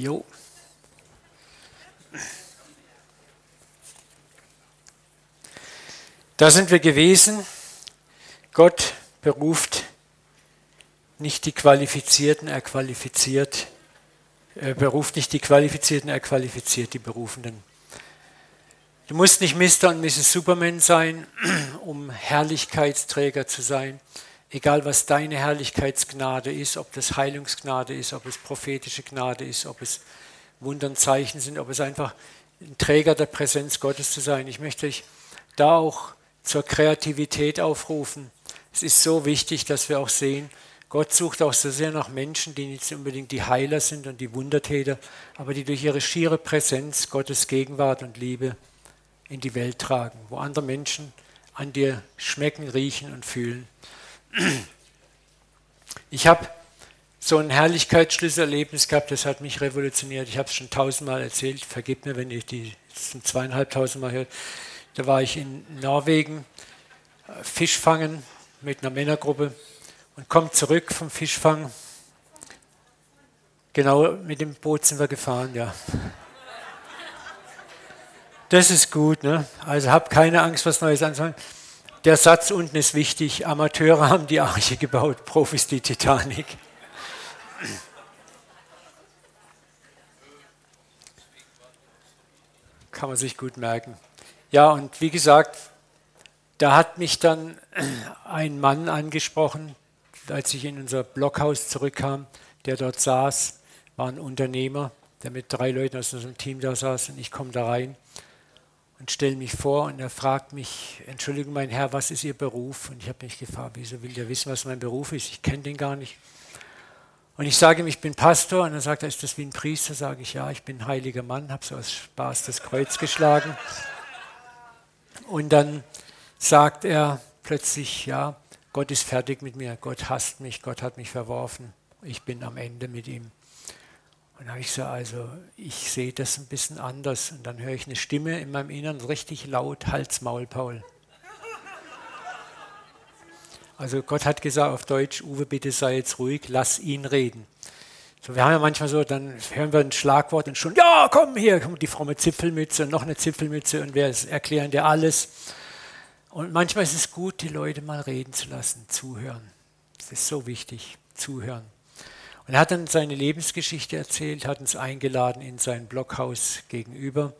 Jo. Da sind wir gewesen. Gott beruft nicht die Qualifizierten, er qualifiziert. Er beruft nicht die Qualifizierten, er qualifiziert die Berufenden. Du musst nicht Mr. und Mrs. Superman sein, um Herrlichkeitsträger zu sein. Egal was deine Herrlichkeitsgnade ist, ob das Heilungsgnade ist, ob es prophetische Gnade ist, ob es Wundern, Zeichen sind, ob es einfach ein Träger der Präsenz Gottes zu sein. Ich möchte dich da auch zur Kreativität aufrufen. Es ist so wichtig, dass wir auch sehen, Gott sucht auch so sehr nach Menschen, die nicht unbedingt die Heiler sind und die Wundertäter, aber die durch ihre schiere Präsenz Gottes Gegenwart und Liebe in die Welt tragen, wo andere Menschen an dir schmecken, riechen und fühlen. Ich habe so ein Herrlichkeitsschlüsselerlebnis gehabt, das hat mich revolutioniert. Ich habe es schon tausendmal erzählt, vergib mir, wenn ich die zum zweieinhalbtausendmal höre. Da war ich in Norwegen, äh, Fisch fangen mit einer Männergruppe und komme zurück vom Fischfang. Genau mit dem Boot sind wir gefahren, ja. Das ist gut, ne? Also hab keine Angst, was Neues anzufangen. Der Satz unten ist wichtig. Amateure haben die Arche gebaut, Profis die Titanic. Kann man sich gut merken. Ja, und wie gesagt, da hat mich dann ein Mann angesprochen, als ich in unser Blockhaus zurückkam, der dort saß, war ein Unternehmer, der mit drei Leuten aus unserem Team da saß und ich komme da rein und stelle mich vor und er fragt mich, Entschuldigung mein Herr, was ist Ihr Beruf? Und ich habe mich gefragt, wieso will der wissen, was mein Beruf ist? Ich kenne den gar nicht. Und ich sage ihm, ich bin Pastor und er sagt, ist das wie ein Priester? Sage ich, ja, ich bin ein heiliger Mann, habe so aus Spaß das Kreuz geschlagen. Und dann sagt er plötzlich, ja, Gott ist fertig mit mir, Gott hasst mich, Gott hat mich verworfen, ich bin am Ende mit ihm. Und dann habe ich gesagt, also ich sehe das ein bisschen anders. Und dann höre ich eine Stimme in meinem Inneren richtig laut, Hals, Maul, Paul. Also Gott hat gesagt auf Deutsch, Uwe, bitte sei jetzt ruhig, lass ihn reden. So, wir haben ja manchmal so, dann hören wir ein Schlagwort und schon, ja, komm hier, kommt die fromme Zipfelmütze und noch eine Zipfelmütze und wir erklären dir alles. Und manchmal ist es gut, die Leute mal reden zu lassen, zuhören. Das ist so wichtig, zuhören. Und er hat dann seine Lebensgeschichte erzählt, hat uns eingeladen in sein Blockhaus gegenüber.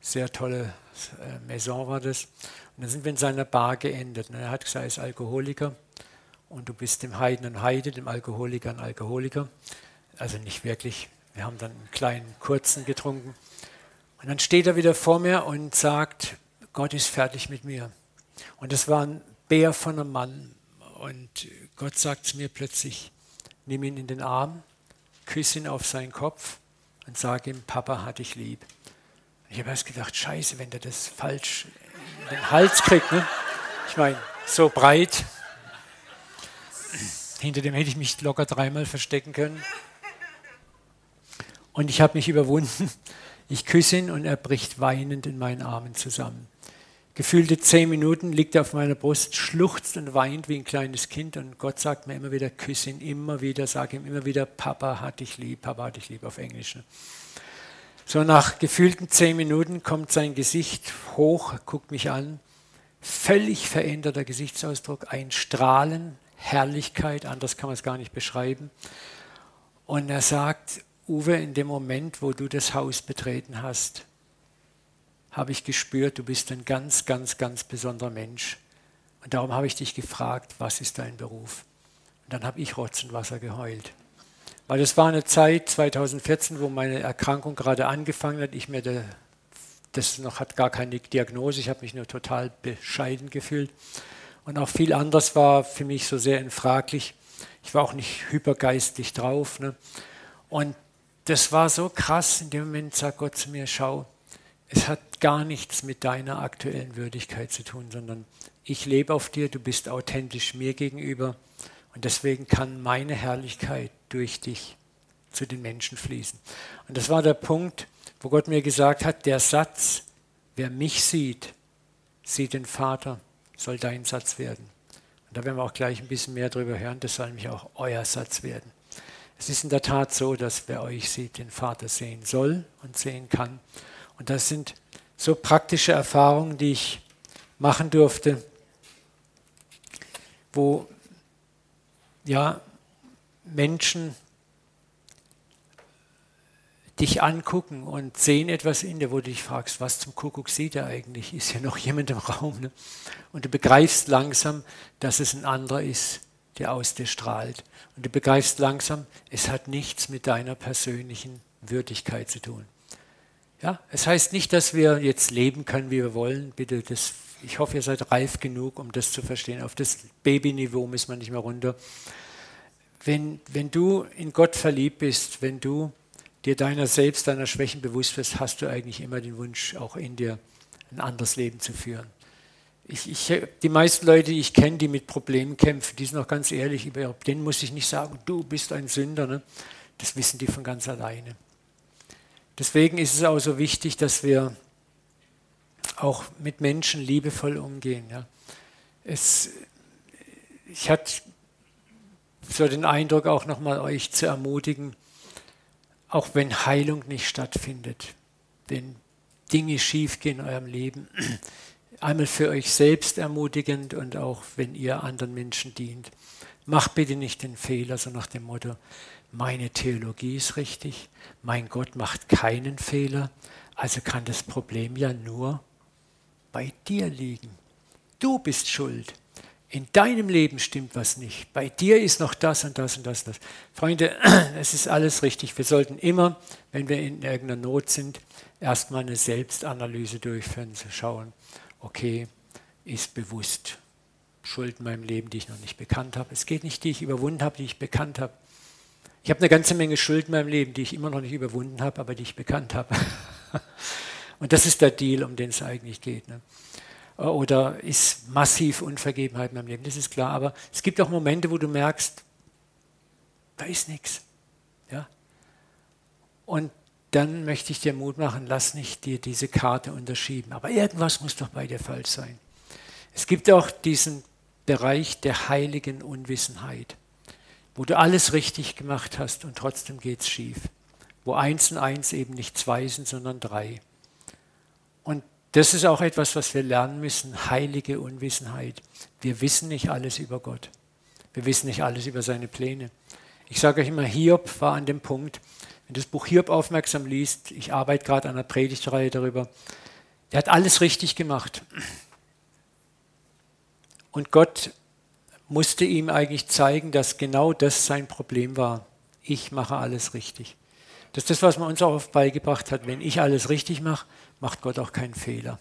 Sehr tolle äh, Maison war das. Und dann sind wir in seiner Bar geendet. Und er hat gesagt, er ist Alkoholiker und du bist dem Heiden ein Heide, dem Alkoholiker ein Alkoholiker. Also nicht wirklich. Wir haben dann einen kleinen, kurzen getrunken. Und dann steht er wieder vor mir und sagt, Gott ist fertig mit mir. Und das war ein Bär von einem Mann. Und Gott sagt zu mir plötzlich, nimm ihn in den Arm, küsse ihn auf seinen Kopf und sage ihm, Papa hat dich lieb. Ich habe erst gedacht, scheiße, wenn der das falsch in den Hals kriegt. Ne? Ich meine, so breit. Hinter dem hätte ich mich locker dreimal verstecken können. Und ich habe mich überwunden. Ich küsse ihn und er bricht weinend in meinen Armen zusammen. Gefühlte zehn Minuten liegt er auf meiner Brust, schluchzt und weint wie ein kleines Kind und Gott sagt mir immer wieder, küsse ihn immer wieder, sage ihm immer wieder, Papa hat dich lieb, Papa hat dich lieb auf Englisch. Ne? So nach gefühlten zehn Minuten kommt sein Gesicht hoch, guckt mich an, völlig veränderter Gesichtsausdruck, ein Strahlen, Herrlichkeit, anders kann man es gar nicht beschreiben. Und er sagt, Uwe, in dem Moment, wo du das Haus betreten hast, habe ich gespürt, du bist ein ganz, ganz, ganz besonderer Mensch. Und darum habe ich dich gefragt, was ist dein Beruf? Und dann habe ich Rotz und Wasser geheult. Weil es war eine Zeit, 2014, wo meine Erkrankung gerade angefangen hat. Ich mir de, das noch hat gar keine Diagnose, ich habe mich nur total bescheiden gefühlt. Und auch viel anderes war für mich so sehr infraglich. Ich war auch nicht hypergeistlich drauf. Ne? Und das war so krass. In dem Moment sagt Gott zu mir: Schau, es hat gar nichts mit deiner aktuellen Würdigkeit zu tun, sondern ich lebe auf dir, du bist authentisch mir gegenüber und deswegen kann meine Herrlichkeit durch dich zu den Menschen fließen. Und das war der Punkt, wo Gott mir gesagt hat, der Satz, wer mich sieht, sieht den Vater, soll dein Satz werden. Und da werden wir auch gleich ein bisschen mehr darüber hören, das soll nämlich auch euer Satz werden. Es ist in der Tat so, dass wer euch sieht, den Vater sehen soll und sehen kann. Und das sind so praktische Erfahrungen, die ich machen durfte, wo ja, Menschen dich angucken und sehen etwas in dir, wo du dich fragst, was zum Kuckuck sieht er eigentlich? Ist hier noch jemand im Raum? Ne? Und du begreifst langsam, dass es ein anderer ist, der aus dir strahlt. Und du begreifst langsam, es hat nichts mit deiner persönlichen Würdigkeit zu tun. Ja, es heißt nicht, dass wir jetzt leben können, wie wir wollen. Bitte, das, ich hoffe, ihr seid reif genug, um das zu verstehen. Auf das Babyniveau müssen wir nicht mehr runter. Wenn, wenn du in Gott verliebt bist, wenn du dir deiner selbst, deiner Schwächen bewusst wirst, hast du eigentlich immer den Wunsch, auch in dir ein anderes Leben zu führen. Ich, ich, die meisten Leute, die ich kenne, die mit Problemen kämpfen, die sind auch ganz ehrlich, denen muss ich nicht sagen, du bist ein Sünder. Ne? Das wissen die von ganz alleine. Deswegen ist es auch so wichtig, dass wir auch mit Menschen liebevoll umgehen. Ja. Es, ich hatte so den Eindruck, auch nochmal euch zu ermutigen, auch wenn Heilung nicht stattfindet, wenn Dinge schiefgehen in eurem Leben, einmal für euch selbst ermutigend und auch wenn ihr anderen Menschen dient. Macht bitte nicht den Fehler, so nach dem Motto, meine Theologie ist richtig, mein Gott macht keinen Fehler, also kann das Problem ja nur bei dir liegen. Du bist schuld. In deinem Leben stimmt was nicht. Bei dir ist noch das und das und das und das. Freunde, es ist alles richtig. Wir sollten immer, wenn wir in irgendeiner Not sind, erstmal eine Selbstanalyse durchführen, zu schauen, okay, ist bewusst Schuld in meinem Leben, die ich noch nicht bekannt habe. Es geht nicht, die ich überwunden habe, die ich bekannt habe. Ich habe eine ganze Menge Schuld in meinem Leben, die ich immer noch nicht überwunden habe, aber die ich bekannt habe. Und das ist der Deal, um den es eigentlich geht. Ne? Oder ist massiv Unvergebenheit in meinem Leben, das ist klar. Aber es gibt auch Momente, wo du merkst, da ist nichts. Ja? Und dann möchte ich dir Mut machen, lass nicht dir diese Karte unterschieben. Aber irgendwas muss doch bei dir falsch sein. Es gibt auch diesen Bereich der heiligen Unwissenheit wo du alles richtig gemacht hast und trotzdem geht es schief. Wo eins und eins eben nicht zwei sind, sondern drei. Und das ist auch etwas, was wir lernen müssen, heilige Unwissenheit. Wir wissen nicht alles über Gott. Wir wissen nicht alles über seine Pläne. Ich sage euch immer, Hiob war an dem Punkt, wenn du das Buch Hiob aufmerksam liest, ich arbeite gerade an einer Predigtreihe darüber, der hat alles richtig gemacht. Und Gott musste ihm eigentlich zeigen, dass genau das sein Problem war. Ich mache alles richtig. Das ist das, was man uns auch oft beigebracht hat. Wenn ich alles richtig mache, macht Gott auch keinen Fehler.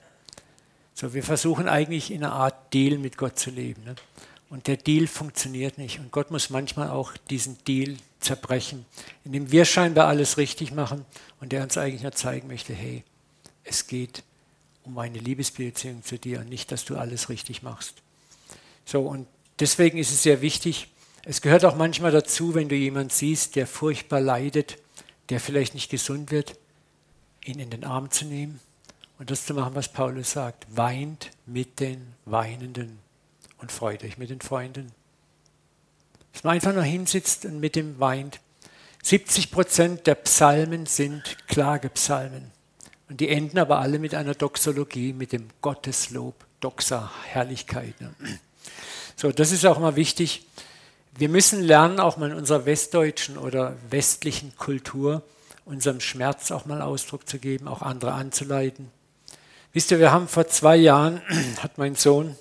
So, wir versuchen eigentlich in einer Art Deal mit Gott zu leben. Ne? Und der Deal funktioniert nicht. Und Gott muss manchmal auch diesen Deal zerbrechen, indem wir scheinbar alles richtig machen und der uns eigentlich nur zeigen möchte, hey, es geht um eine Liebesbeziehung zu dir und nicht, dass du alles richtig machst. So, und Deswegen ist es sehr wichtig, es gehört auch manchmal dazu, wenn du jemanden siehst, der furchtbar leidet, der vielleicht nicht gesund wird, ihn in den Arm zu nehmen und das zu machen, was Paulus sagt. Weint mit den Weinenden und freut euch mit den Freunden. Dass man einfach nur hinsitzt und mit dem weint. 70 Prozent der Psalmen sind Klagepsalmen. Und die enden aber alle mit einer Doxologie, mit dem Gotteslob, Doxa, Herrlichkeit. Ne? So, das ist auch mal wichtig. Wir müssen lernen, auch mal in unserer westdeutschen oder westlichen Kultur, unserem Schmerz auch mal Ausdruck zu geben, auch andere anzuleiten. Wisst ihr, wir haben vor zwei Jahren, hat mein Sohn,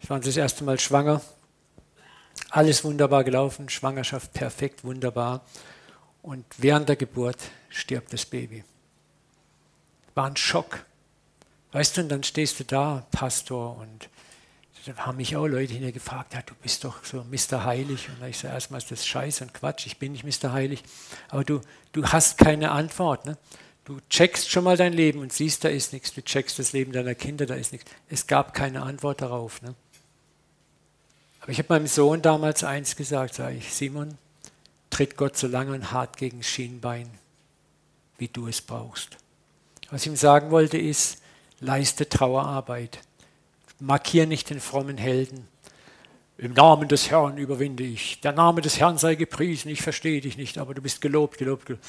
ich war das erste Mal schwanger, alles wunderbar gelaufen, Schwangerschaft perfekt, wunderbar. Und während der Geburt stirbt das Baby. War ein Schock. Weißt du, und dann stehst du da, Pastor, und da haben mich auch Leute hinterher gefragt, ja, du bist doch so Mr. Heilig. Und ich sage erstmal, ist das Scheiß und Quatsch, ich bin nicht Mr. Heilig. Aber du, du hast keine Antwort. Ne? Du checkst schon mal dein Leben und siehst, da ist nichts. Du checkst das Leben deiner Kinder, da ist nichts. Es gab keine Antwort darauf. Ne? Aber ich habe meinem Sohn damals eins gesagt, sage ich, Simon, tritt Gott so lange und hart gegen Schienbein, wie du es brauchst. Was ich ihm sagen wollte ist, leiste Trauerarbeit markier nicht den frommen Helden. im Namen des Herrn überwinde ich. Der Name des Herrn sei gepriesen. Ich verstehe dich nicht, aber du bist gelobt, gelobt, gelobt.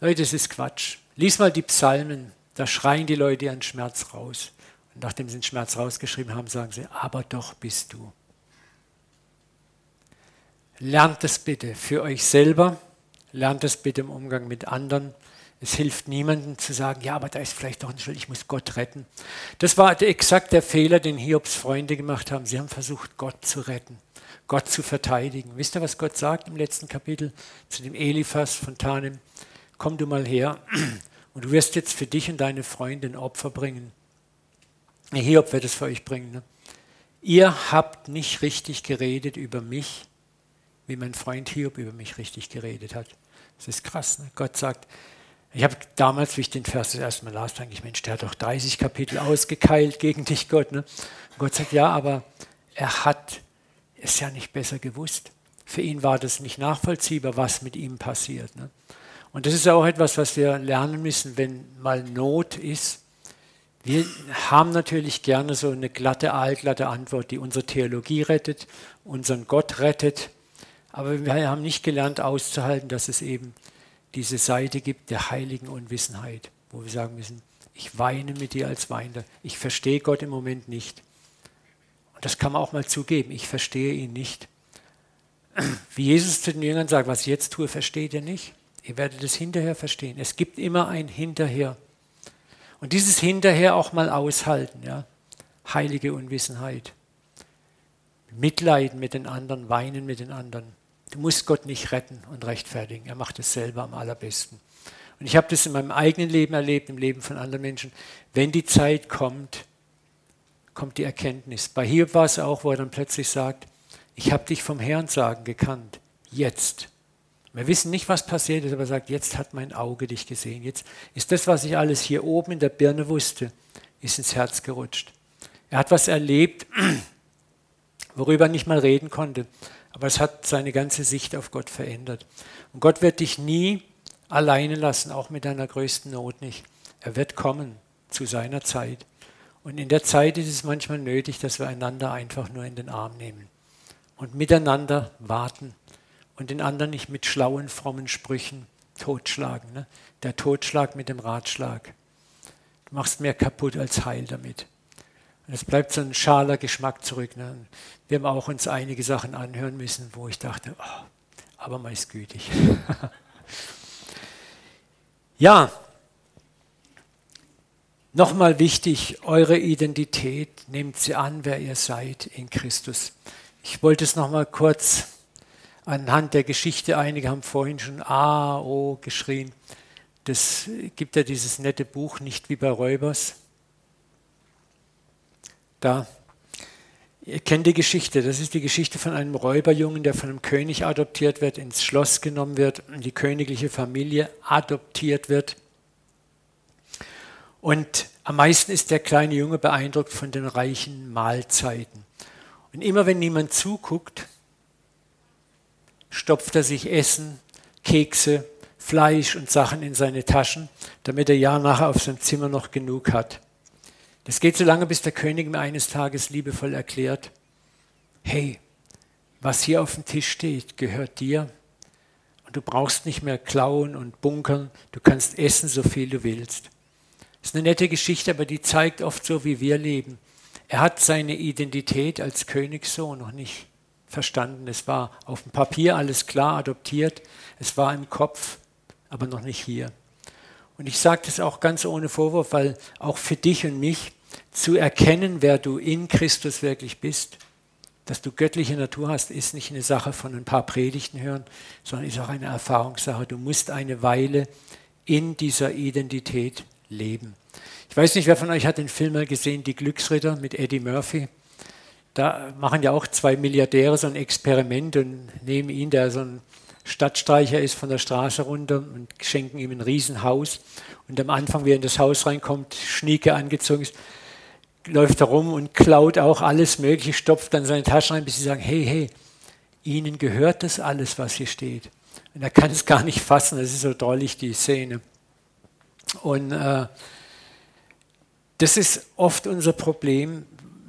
Leute, das ist Quatsch. Lies mal die Psalmen. Da schreien die Leute ihren Schmerz raus. Und nachdem sie den Schmerz rausgeschrieben haben, sagen sie, aber doch bist du. Lernt es bitte für euch selber, lernt es bitte im Umgang mit anderen. Es hilft niemandem zu sagen, ja, aber da ist vielleicht doch ein Schuld, ich muss Gott retten. Das war exakt der Fehler, den Hiobs Freunde gemacht haben. Sie haben versucht, Gott zu retten, Gott zu verteidigen. Wisst ihr, was Gott sagt im letzten Kapitel zu dem Eliphas von Tanem? Komm du mal her und du wirst jetzt für dich und deine Freunde ein Opfer bringen. Hiob wird es für euch bringen. Ne? Ihr habt nicht richtig geredet über mich, wie mein Freund Hiob über mich richtig geredet hat. Das ist krass. Ne? Gott sagt, ich habe damals, wie ich den Vers das erste Mal las, denke ich, Mensch, der hat doch 30 Kapitel ausgekeilt gegen dich, Gott. Ne? Gott sagt, ja, aber er hat es ja nicht besser gewusst. Für ihn war das nicht nachvollziehbar, was mit ihm passiert. Ne? Und das ist auch etwas, was wir lernen müssen, wenn mal Not ist. Wir haben natürlich gerne so eine glatte, allglatte Antwort, die unsere Theologie rettet, unseren Gott rettet. Aber wir haben nicht gelernt auszuhalten, dass es eben diese Seite gibt der heiligen Unwissenheit, wo wir sagen müssen, ich weine mit dir als Weiner. Ich verstehe Gott im Moment nicht. Und das kann man auch mal zugeben. Ich verstehe ihn nicht. Wie Jesus zu den Jüngern sagt, was ich jetzt tue, versteht ihr nicht. Ihr werdet es hinterher verstehen. Es gibt immer ein Hinterher. Und dieses Hinterher auch mal aushalten. Ja? Heilige Unwissenheit. Mitleiden mit den anderen, weinen mit den anderen. Du musst Gott nicht retten und rechtfertigen. Er macht es selber am allerbesten. Und ich habe das in meinem eigenen Leben erlebt, im Leben von anderen Menschen. Wenn die Zeit kommt, kommt die Erkenntnis. Bei Hiob war es auch, wo er dann plötzlich sagt, ich habe dich vom Herrn sagen gekannt. Jetzt. Wir wissen nicht, was passiert ist, aber er sagt, jetzt hat mein Auge dich gesehen. Jetzt ist das, was ich alles hier oben in der Birne wusste, ist ins Herz gerutscht. Er hat was erlebt, worüber er nicht mal reden konnte. Aber es hat seine ganze Sicht auf Gott verändert. Und Gott wird dich nie alleine lassen, auch mit deiner größten Not nicht. Er wird kommen zu seiner Zeit. Und in der Zeit ist es manchmal nötig, dass wir einander einfach nur in den Arm nehmen und miteinander warten und den anderen nicht mit schlauen, frommen Sprüchen totschlagen. Ne? Der Totschlag mit dem Ratschlag. Du machst mehr kaputt als heil damit. Und es bleibt so ein schaler Geschmack zurück. Ne? Wir haben auch uns einige Sachen anhören müssen, wo ich dachte, oh, aber meist gütig. ja, nochmal wichtig, eure Identität, nehmt sie an, wer ihr seid in Christus. Ich wollte es nochmal kurz anhand der Geschichte, einige haben vorhin schon A, O geschrien. Das gibt ja dieses nette Buch, nicht wie bei Räubers da. Ihr kennt die Geschichte. Das ist die Geschichte von einem Räuberjungen, der von einem König adoptiert wird, ins Schloss genommen wird, in die königliche Familie adoptiert wird. Und am meisten ist der kleine Junge beeindruckt von den reichen Mahlzeiten. Und immer wenn niemand zuguckt, stopft er sich Essen, Kekse, Fleisch und Sachen in seine Taschen, damit er ja nachher auf seinem Zimmer noch genug hat. Das geht so lange, bis der König mir eines Tages liebevoll erklärt, hey, was hier auf dem Tisch steht, gehört dir. Und du brauchst nicht mehr klauen und bunkern, du kannst essen, so viel du willst. Das ist eine nette Geschichte, aber die zeigt oft so, wie wir leben. Er hat seine Identität als Königssohn noch nicht verstanden. Es war auf dem Papier alles klar adoptiert, es war im Kopf, aber noch nicht hier. Und ich sage das auch ganz ohne Vorwurf, weil auch für dich und mich zu erkennen, wer du in Christus wirklich bist, dass du göttliche Natur hast, ist nicht eine Sache von ein paar Predigten hören, sondern ist auch eine Erfahrungssache. Du musst eine Weile in dieser Identität leben. Ich weiß nicht, wer von euch hat den Film mal gesehen, Die Glücksritter mit Eddie Murphy. Da machen ja auch zwei Milliardäre so ein Experiment und nehmen ihn, der so ein Stadtstreicher ist von der Straße runter und schenken ihm ein Riesenhaus. Und am Anfang, wie er in das Haus reinkommt, schnieke angezogen ist, läuft er rum und klaut auch alles Mögliche, stopft dann seine Taschen rein, bis sie sagen, hey, hey, Ihnen gehört das alles, was hier steht. Und er kann es gar nicht fassen, das ist so drollig, die Szene. Und äh, das ist oft unser Problem,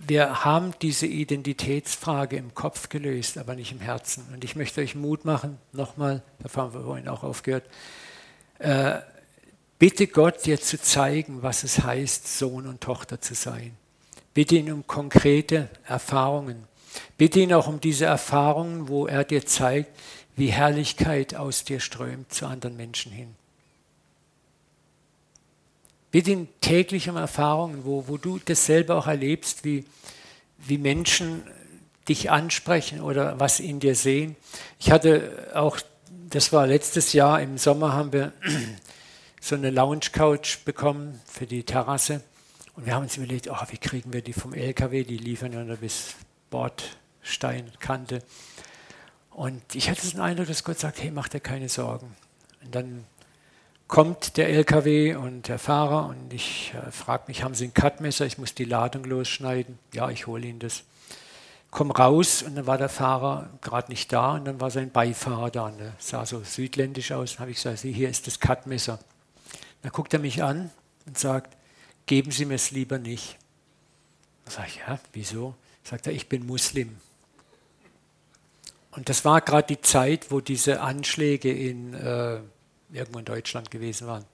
wir haben diese Identitätsfrage im Kopf gelöst, aber nicht im Herzen. Und ich möchte euch Mut machen, nochmal, da haben wir vorhin auch aufgehört, äh, bitte Gott dir zu zeigen, was es heißt, Sohn und Tochter zu sein. Bitte ihn um konkrete Erfahrungen. Bitte ihn auch um diese Erfahrungen, wo er dir zeigt, wie Herrlichkeit aus dir strömt zu anderen Menschen hin. Bitte ihn täglich um Erfahrungen, wo, wo du das selber auch erlebst, wie, wie Menschen dich ansprechen oder was in dir sehen. Ich hatte auch, das war letztes Jahr im Sommer, haben wir so eine Lounge Couch bekommen für die Terrasse. Und wir haben uns überlegt, oh, wie kriegen wir die vom LKW? Die liefern ja nur bis Bordsteinkante. Und ich hatte den Eindruck, dass Gott sagt, hey, mach dir keine Sorgen. Und dann kommt der LKW und der Fahrer und ich äh, frage mich, haben Sie ein Cutmesser? Ich muss die Ladung losschneiden. Ja, ich hole Ihnen das. Komm raus und dann war der Fahrer gerade nicht da und dann war sein Beifahrer da. Und der sah so südländisch aus. Dann habe ich gesagt, hier ist das Cutmesser. Dann guckt er mich an und sagt, geben Sie mir es lieber nicht. Dann sage ich, ja, wieso? Sagt er, ich bin Muslim. Und das war gerade die Zeit, wo diese Anschläge in äh, irgendwo in Deutschland gewesen waren.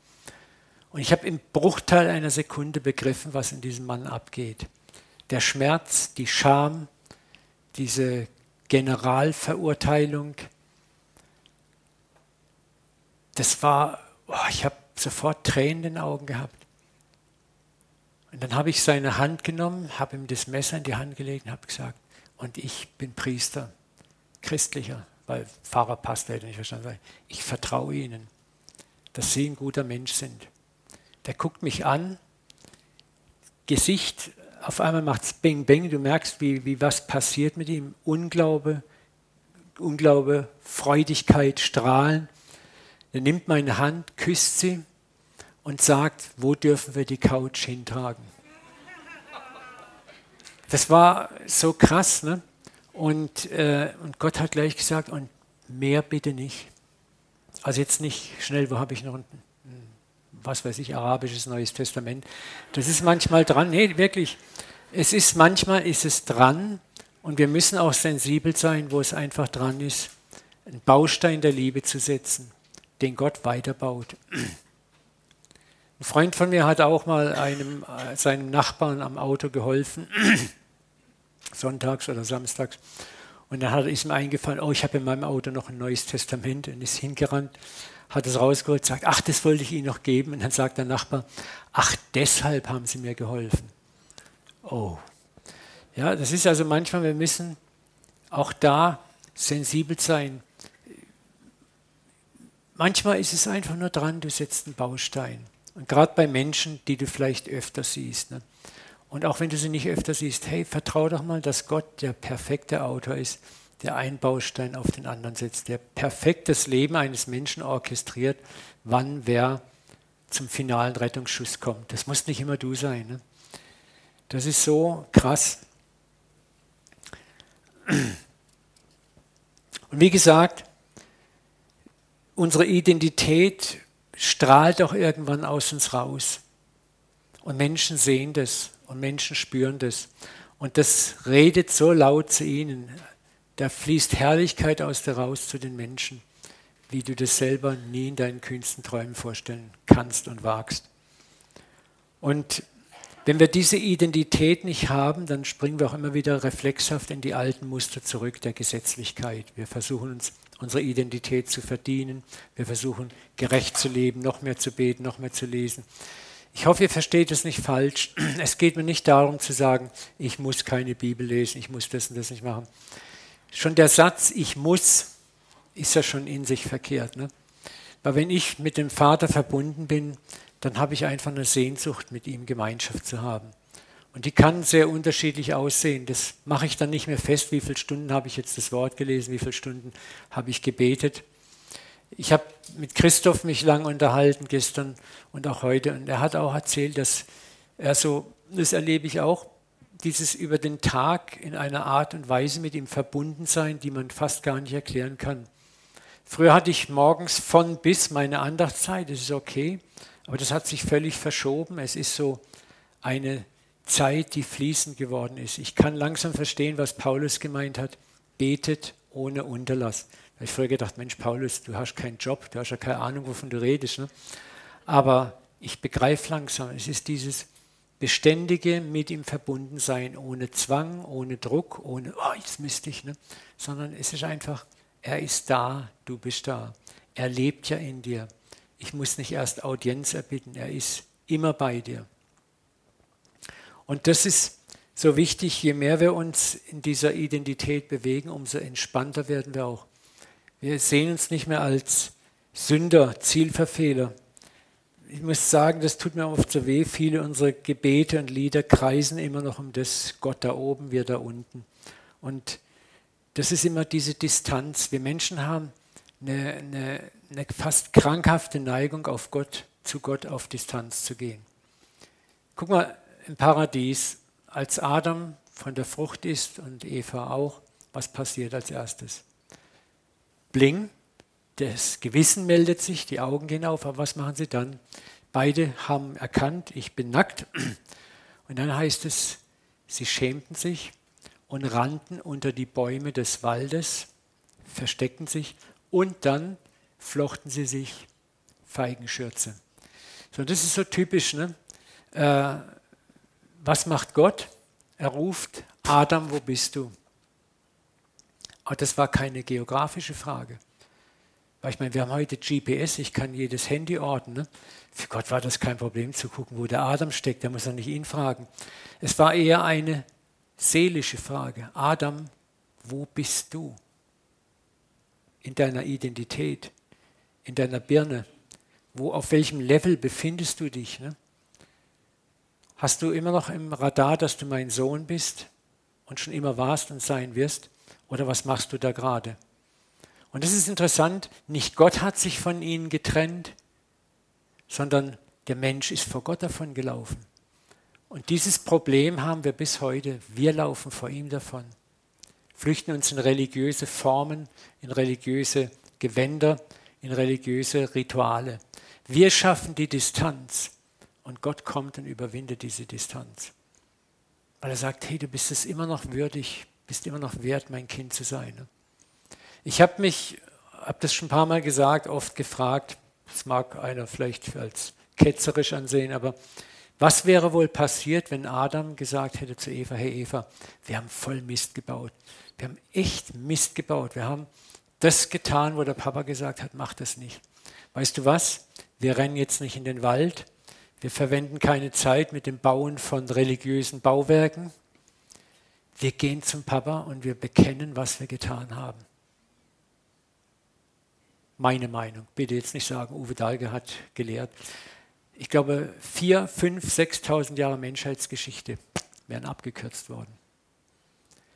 Und ich habe im Bruchteil einer Sekunde begriffen, was in diesem Mann abgeht. Der Schmerz, die Scham, diese Generalverurteilung, das war, oh, ich habe sofort Tränen in den Augen gehabt. Und dann habe ich seine Hand genommen, habe ihm das Messer in die Hand gelegt und habe gesagt, und ich bin Priester, christlicher, weil Pfarrer passt hätte nicht verstanden. Ich vertraue ihnen dass Sie ein guter Mensch sind. Der guckt mich an, Gesicht, auf einmal macht es Bing Bing, du merkst, wie, wie was passiert mit ihm. Unglaube, Unglaube, Freudigkeit, Strahlen. Er nimmt meine Hand, küsst sie und sagt, wo dürfen wir die Couch hintragen? Das war so krass, ne? Und, äh, und Gott hat gleich gesagt, und mehr bitte nicht. Also jetzt nicht schnell, wo habe ich noch ein, was weiß ich, arabisches Neues Testament. Das ist manchmal dran. Nee, wirklich. Es ist manchmal ist es dran und wir müssen auch sensibel sein, wo es einfach dran ist, einen Baustein der Liebe zu setzen, den Gott weiterbaut. Ein Freund von mir hat auch mal einem, äh, seinem Nachbarn am Auto geholfen, sonntags oder samstags. Und dann ist ihm eingefallen, oh, ich habe in meinem Auto noch ein neues Testament und ist hingerannt, hat es rausgeholt, sagt, ach, das wollte ich Ihnen noch geben. Und dann sagt der Nachbar, ach, deshalb haben Sie mir geholfen. Oh. Ja, das ist also manchmal, wir müssen auch da sensibel sein. Manchmal ist es einfach nur dran, du setzt einen Baustein. Und gerade bei Menschen, die du vielleicht öfter siehst. Ne? Und auch wenn du sie nicht öfter siehst, hey, vertrau doch mal, dass Gott der perfekte Autor ist, der einen Baustein auf den anderen setzt, der perfektes Leben eines Menschen orchestriert, wann wer zum finalen Rettungsschuss kommt. Das muss nicht immer du sein. Ne? Das ist so krass. Und wie gesagt, unsere Identität strahlt auch irgendwann aus uns raus. Und Menschen sehen das. Und Menschen spüren das. Und das redet so laut zu ihnen. Da fließt Herrlichkeit aus dir raus zu den Menschen, wie du das selber nie in deinen kühnsten Träumen vorstellen kannst und wagst. Und wenn wir diese Identität nicht haben, dann springen wir auch immer wieder reflexhaft in die alten Muster zurück der Gesetzlichkeit. Wir versuchen uns unsere Identität zu verdienen. Wir versuchen gerecht zu leben, noch mehr zu beten, noch mehr zu lesen. Ich hoffe, ihr versteht es nicht falsch. Es geht mir nicht darum zu sagen, ich muss keine Bibel lesen, ich muss das und das nicht machen. Schon der Satz, ich muss, ist ja schon in sich verkehrt. Ne? Weil wenn ich mit dem Vater verbunden bin, dann habe ich einfach eine Sehnsucht, mit ihm Gemeinschaft zu haben. Und die kann sehr unterschiedlich aussehen. Das mache ich dann nicht mehr fest, wie viele Stunden habe ich jetzt das Wort gelesen, wie viele Stunden habe ich gebetet. Ich habe mit Christoph mich lang unterhalten gestern und auch heute und er hat auch erzählt, dass er so, das erlebe ich auch, dieses über den Tag in einer Art und Weise mit ihm verbunden sein, die man fast gar nicht erklären kann. Früher hatte ich morgens von bis meine Andachtszeit, das ist okay, aber das hat sich völlig verschoben. Es ist so eine Zeit, die fließend geworden ist. Ich kann langsam verstehen, was Paulus gemeint hat. Betet ohne Unterlass. Habe ich früher gedacht, Mensch, Paulus, du hast keinen Job, du hast ja keine Ahnung, wovon du redest. Ne? Aber ich begreife langsam, es ist dieses beständige mit ihm verbunden sein, ohne Zwang, ohne Druck, ohne, oh, jetzt müsste ich, ne? sondern es ist einfach, er ist da, du bist da. Er lebt ja in dir. Ich muss nicht erst Audienz erbitten, er ist immer bei dir. Und das ist so wichtig, je mehr wir uns in dieser Identität bewegen, umso entspannter werden wir auch. Wir sehen uns nicht mehr als Sünder, Zielverfehler. Ich muss sagen, das tut mir oft so weh. Viele unserer Gebete und Lieder kreisen immer noch um das Gott da oben, wir da unten. Und das ist immer diese Distanz. Wir Menschen haben eine, eine, eine fast krankhafte Neigung, auf Gott, zu Gott auf Distanz zu gehen. Guck mal, im Paradies, als Adam von der Frucht isst und Eva auch, was passiert als erstes? Bling, das Gewissen meldet sich, die Augen gehen auf, aber was machen sie dann? Beide haben erkannt, ich bin nackt. Und dann heißt es, sie schämten sich und rannten unter die Bäume des Waldes, versteckten sich und dann flochten sie sich Feigenschürze. So, das ist so typisch. Ne? Äh, was macht Gott? Er ruft, Adam, wo bist du? Das war keine geografische Frage. Weil ich meine, wir haben heute GPS, ich kann jedes Handy orten. Ne? Für Gott war das kein Problem zu gucken, wo der Adam steckt, der muss ja nicht ihn fragen. Es war eher eine seelische Frage. Adam, wo bist du? In deiner Identität, in deiner Birne. Wo, auf welchem Level befindest du dich? Ne? Hast du immer noch im Radar, dass du mein Sohn bist und schon immer warst und sein wirst? Oder was machst du da gerade? Und es ist interessant, nicht Gott hat sich von ihnen getrennt, sondern der Mensch ist vor Gott davon gelaufen. Und dieses Problem haben wir bis heute. Wir laufen vor ihm davon, flüchten uns in religiöse Formen, in religiöse Gewänder, in religiöse Rituale. Wir schaffen die Distanz und Gott kommt und überwindet diese Distanz. Weil er sagt, hey, du bist es immer noch würdig, bist immer noch wert, mein Kind zu sein. Ich habe mich, habe das schon ein paar Mal gesagt, oft gefragt, das mag einer vielleicht als ketzerisch ansehen, aber was wäre wohl passiert, wenn Adam gesagt hätte zu Eva, hey Eva, wir haben voll Mist gebaut. Wir haben echt Mist gebaut. Wir haben das getan, wo der Papa gesagt hat, mach das nicht. Weißt du was? Wir rennen jetzt nicht in den Wald, wir verwenden keine Zeit mit dem Bauen von religiösen Bauwerken. Wir gehen zum Papa und wir bekennen, was wir getan haben. Meine Meinung. Bitte jetzt nicht sagen, Uwe Dahlke hat gelehrt. Ich glaube, vier, fünf, 6.000 Jahre Menschheitsgeschichte wären abgekürzt worden.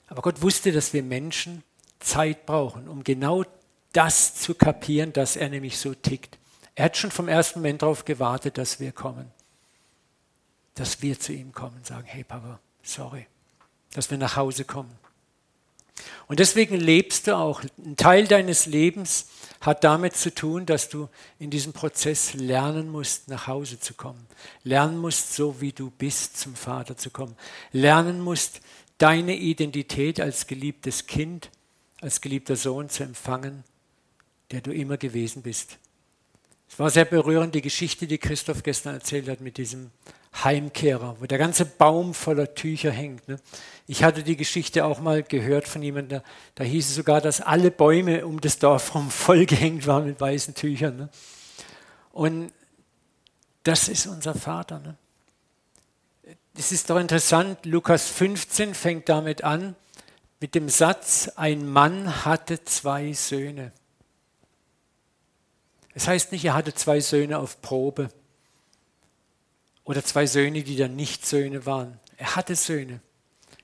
Aber Gott wusste, dass wir Menschen Zeit brauchen, um genau das zu kapieren, dass er nämlich so tickt. Er hat schon vom ersten Moment darauf gewartet, dass wir kommen dass wir zu ihm kommen und sagen, hey Papa, sorry, dass wir nach Hause kommen. Und deswegen lebst du auch. Ein Teil deines Lebens hat damit zu tun, dass du in diesem Prozess lernen musst, nach Hause zu kommen. Lernen musst, so wie du bist, zum Vater zu kommen. Lernen musst, deine Identität als geliebtes Kind, als geliebter Sohn zu empfangen, der du immer gewesen bist. Es war sehr berührend, die Geschichte, die Christoph gestern erzählt hat mit diesem Heimkehrer, wo der ganze Baum voller Tücher hängt. Ne? Ich hatte die Geschichte auch mal gehört von jemandem, da, hieß es sogar, dass alle Bäume um das Dorf herum vollgehängt waren mit weißen Tüchern. Ne? Und das ist unser Vater. Ne? Es ist doch interessant, Lukas 15 fängt damit an, mit dem Satz, ein Mann hatte zwei Söhne. Es heißt nicht, er hatte zwei Söhne auf Probe oder zwei Söhne, die dann nicht Söhne waren. Er hatte Söhne.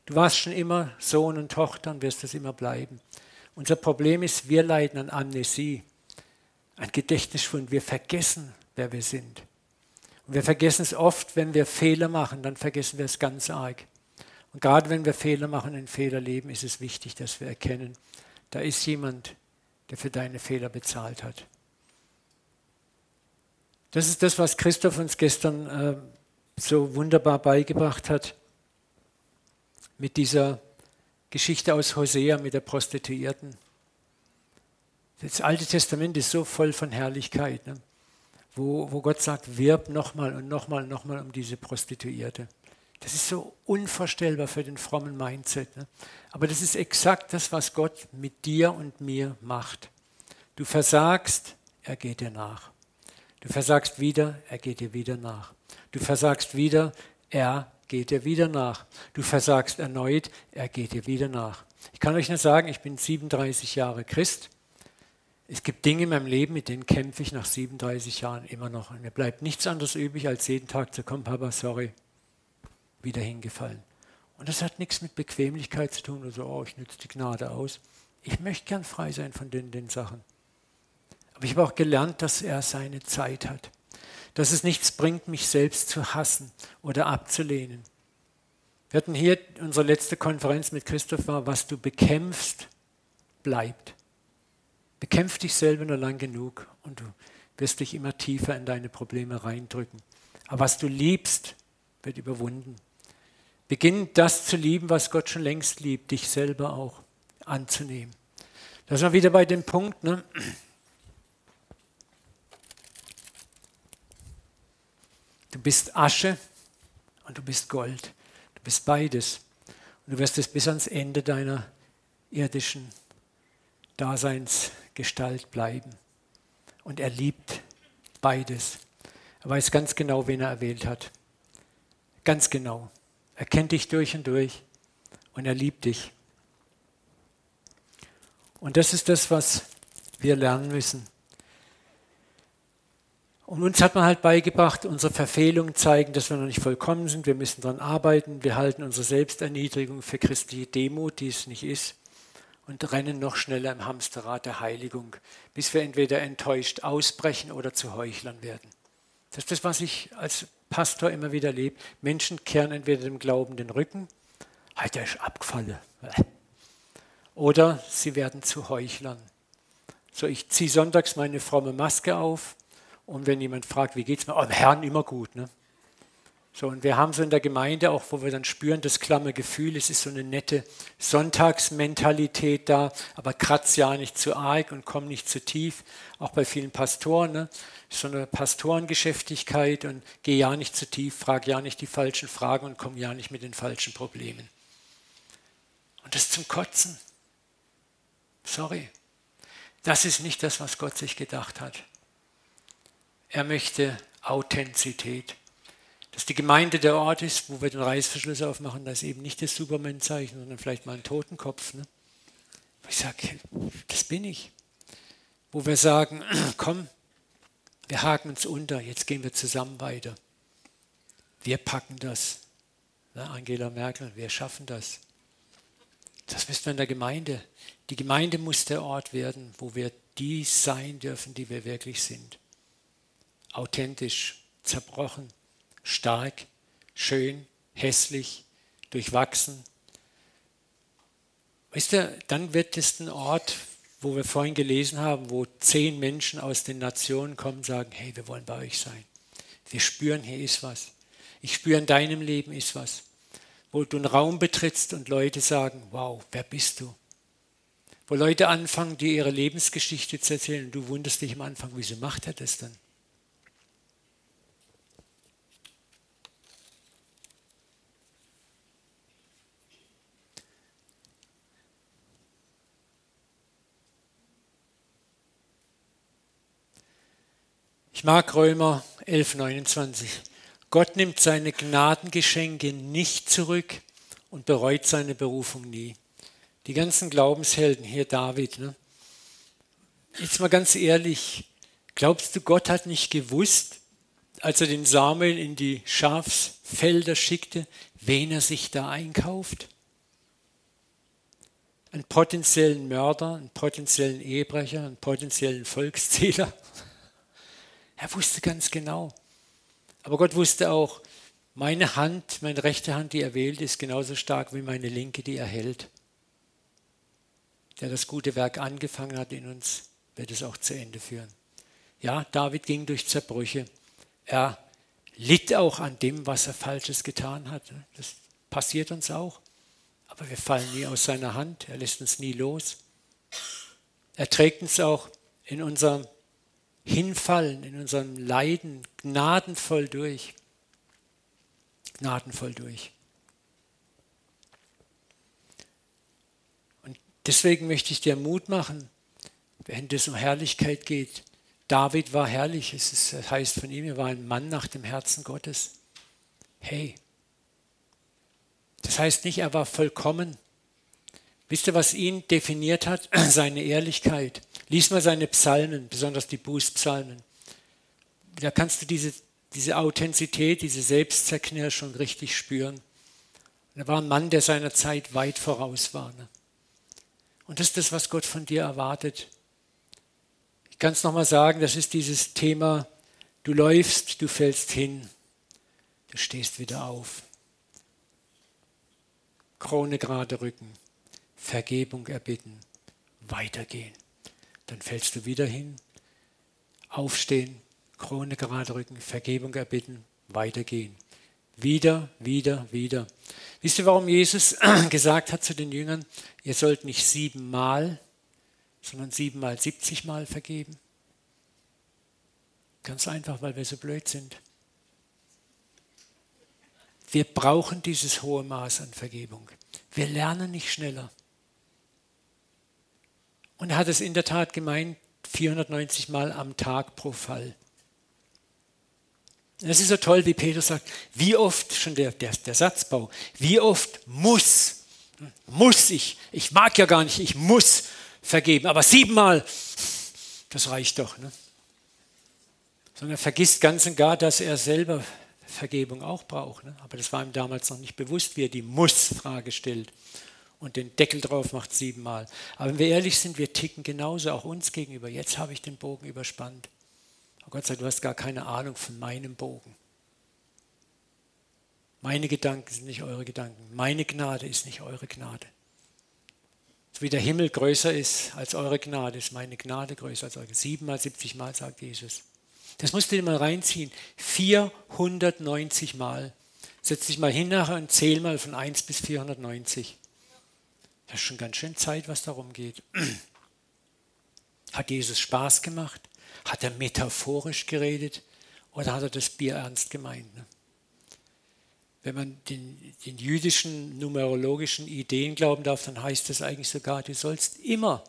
Du warst schon immer Sohn und Tochter und wirst es immer bleiben. Unser Problem ist, wir leiden an Amnesie, an Gedächtnisschwund. Wir vergessen, wer wir sind. Und wir vergessen es oft, wenn wir Fehler machen, dann vergessen wir es ganz arg. Und gerade wenn wir Fehler machen, in Fehler leben, ist es wichtig, dass wir erkennen, da ist jemand, der für deine Fehler bezahlt hat. Das ist das, was Christoph uns gestern äh, so wunderbar beigebracht hat. mit dieser Geschichte aus Hosea mit der Prostituierten. Das Alte Testament ist so voll von Herrlichkeit, ne? wo, wo Gott sagt, wirb nochmal und nochmal und nochmal um diese Prostituierte. Das ist so unvorstellbar für den frommen Mindset. Ne? Aber das ist exakt das, was Gott mit dir und mir macht. Du versagst, er geht dir nach. Du versagst wieder, er geht dir wieder nach. Du versagst wieder, er geht dir wieder nach. Du versagst erneut, er geht dir wieder nach. Ich kann euch nur sagen, ich bin 37 Jahre Christ. Es gibt Dinge in meinem Leben, mit denen kämpfe ich nach 37 Jahren immer noch. Und mir bleibt nichts anderes übrig, als jeden Tag zu kommen, Papa, sorry, wieder hingefallen. Und das hat nichts mit Bequemlichkeit zu tun oder so, oh, ich nütze die Gnade aus. Ich möchte gern frei sein von den, den Sachen. Aber ich habe auch gelernt, dass er seine Zeit hat dass es nichts bringt, mich selbst zu hassen oder abzulehnen. Wir hatten hier unsere letzte Konferenz mit Christoph war, was du bekämpfst, bleibt. Bekämpf dich selber nur lang genug und du wirst dich immer tiefer in deine Probleme reindrücken. Aber was du liebst, wird überwunden. Beginn das zu lieben, was Gott schon längst liebt, dich selber auch anzunehmen. Da sind wir wieder bei dem Punkt, ne? Du bist Asche und du bist Gold. Du bist beides. Und du wirst es bis ans Ende deiner irdischen Daseinsgestalt bleiben. Und er liebt beides. Er weiß ganz genau, wen er erwählt hat. Ganz genau. Er kennt dich durch und durch und er liebt dich. Und das ist das, was wir lernen müssen. Und uns hat man halt beigebracht, unsere Verfehlungen zeigen, dass wir noch nicht vollkommen sind. Wir müssen daran arbeiten. Wir halten unsere Selbsterniedrigung für christliche Demut, die es nicht ist. Und rennen noch schneller im Hamsterrad der Heiligung, bis wir entweder enttäuscht ausbrechen oder zu Heuchlern werden. Das ist das, was ich als Pastor immer wieder lebe. Menschen kehren entweder dem Glauben den Rücken, halt, der ist abgefallen. Oder sie werden zu Heuchlern. So, ich ziehe sonntags meine fromme Maske auf und wenn jemand fragt, wie geht es mir? Oh, Herrn immer gut. Ne? So, und wir haben so in der Gemeinde auch, wo wir dann spüren, das klamme Gefühl, es ist so eine nette Sonntagsmentalität da, aber kratz ja nicht zu arg und komm nicht zu tief. Auch bei vielen Pastoren, ne? so eine Pastorengeschäftigkeit und geh ja nicht zu tief, frag ja nicht die falschen Fragen und komm ja nicht mit den falschen Problemen. Und das zum Kotzen. Sorry. Das ist nicht das, was Gott sich gedacht hat. Er möchte Authentizität. Dass die Gemeinde der Ort ist, wo wir den Reißverschluss aufmachen, das ist eben nicht das Superman-Zeichen, sondern vielleicht mal ein Totenkopf. Ne? Ich sage, das bin ich. Wo wir sagen, komm, wir haken uns unter, jetzt gehen wir zusammen weiter. Wir packen das. Ne, Angela Merkel, wir schaffen das. Das müssen wir in der Gemeinde. Die Gemeinde muss der Ort werden, wo wir die sein dürfen, die wir wirklich sind authentisch, zerbrochen, stark, schön, hässlich, durchwachsen. Weißt du, dann wird es ein Ort, wo wir vorhin gelesen haben, wo zehn Menschen aus den Nationen kommen und sagen, hey, wir wollen bei euch sein. Wir spüren, hier ist was. Ich spüre in deinem Leben ist was. Wo du einen Raum betrittst und Leute sagen, wow, wer bist du? Wo Leute anfangen, dir ihre Lebensgeschichte zu erzählen und du wunderst dich am Anfang, wieso macht er das dann? Ich mag Römer 11,29. Gott nimmt seine Gnadengeschenke nicht zurück und bereut seine Berufung nie. Die ganzen Glaubenshelden, hier David. Ne? Jetzt mal ganz ehrlich, glaubst du, Gott hat nicht gewusst, als er den Samuel in die Schafsfelder schickte, wen er sich da einkauft? Einen potenziellen Mörder, einen potenziellen Ehebrecher, einen potenziellen Volkszähler? Er wusste ganz genau. Aber Gott wusste auch, meine Hand, meine rechte Hand, die er wählt, ist genauso stark wie meine linke, die er hält. Der das gute Werk angefangen hat in uns, wird es auch zu Ende führen. Ja, David ging durch Zerbrüche. Er litt auch an dem, was er Falsches getan hat. Das passiert uns auch. aber wir fallen nie aus seiner Hand. Er lässt uns nie los. Er trägt uns auch in unserem Hinfallen, in unserem Leiden gnadenvoll durch. Gnadenvoll durch. Und deswegen möchte ich dir Mut machen, wenn es um Herrlichkeit geht. David war herrlich, es ist, das heißt von ihm, er war ein Mann nach dem Herzen Gottes. Hey, das heißt nicht, er war vollkommen. Wisst ihr, was ihn definiert hat? Seine Ehrlichkeit. Lies mal seine Psalmen, besonders die Bußpsalmen. Da kannst du diese, diese Authentizität, diese Selbstzerknirschung richtig spüren. er war ein Mann, der seiner Zeit weit voraus war. Ne? Und das ist das, was Gott von dir erwartet. Ich kann es nochmal sagen, das ist dieses Thema, du läufst, du fällst hin, du stehst wieder auf. Krone gerade rücken, Vergebung erbitten, weitergehen dann fällst du wieder hin, aufstehen, Krone gerade rücken, Vergebung erbitten, weitergehen. Wieder, wieder, wieder. Wisst ihr, warum Jesus gesagt hat zu den Jüngern, ihr sollt nicht siebenmal, sondern siebenmal, siebzigmal vergeben? Ganz einfach, weil wir so blöd sind. Wir brauchen dieses hohe Maß an Vergebung. Wir lernen nicht schneller. Und er hat es in der Tat gemeint, 490 Mal am Tag pro Fall. Das ist so toll, wie Peter sagt, wie oft, schon der, der, der Satzbau, wie oft muss, muss ich, ich mag ja gar nicht, ich muss vergeben, aber siebenmal, das reicht doch. Ne? Sondern er vergisst ganz und gar, dass er selber Vergebung auch braucht. Ne? Aber das war ihm damals noch nicht bewusst, wie er die Muss-Frage stellt und den Deckel drauf macht siebenmal. Aber wenn wir ehrlich sind, wir ticken genauso, auch uns gegenüber. Jetzt habe ich den Bogen überspannt. Oh Gott sei Dank, du hast gar keine Ahnung von meinem Bogen. Meine Gedanken sind nicht eure Gedanken. Meine Gnade ist nicht eure Gnade. So wie der Himmel größer ist als eure Gnade, ist meine Gnade größer als eure. Siebenmal, siebzig Mal, sagt Jesus. Das musst du dir mal reinziehen. 490 Mal. Setz dich mal hin nachher und zähl mal von 1 bis 490. Das ist schon ganz schön Zeit, was darum geht. Hat Jesus Spaß gemacht? Hat er metaphorisch geredet? Oder hat er das Bier ernst gemeint? Ne? Wenn man den, den jüdischen numerologischen Ideen glauben darf, dann heißt das eigentlich sogar, du sollst immer,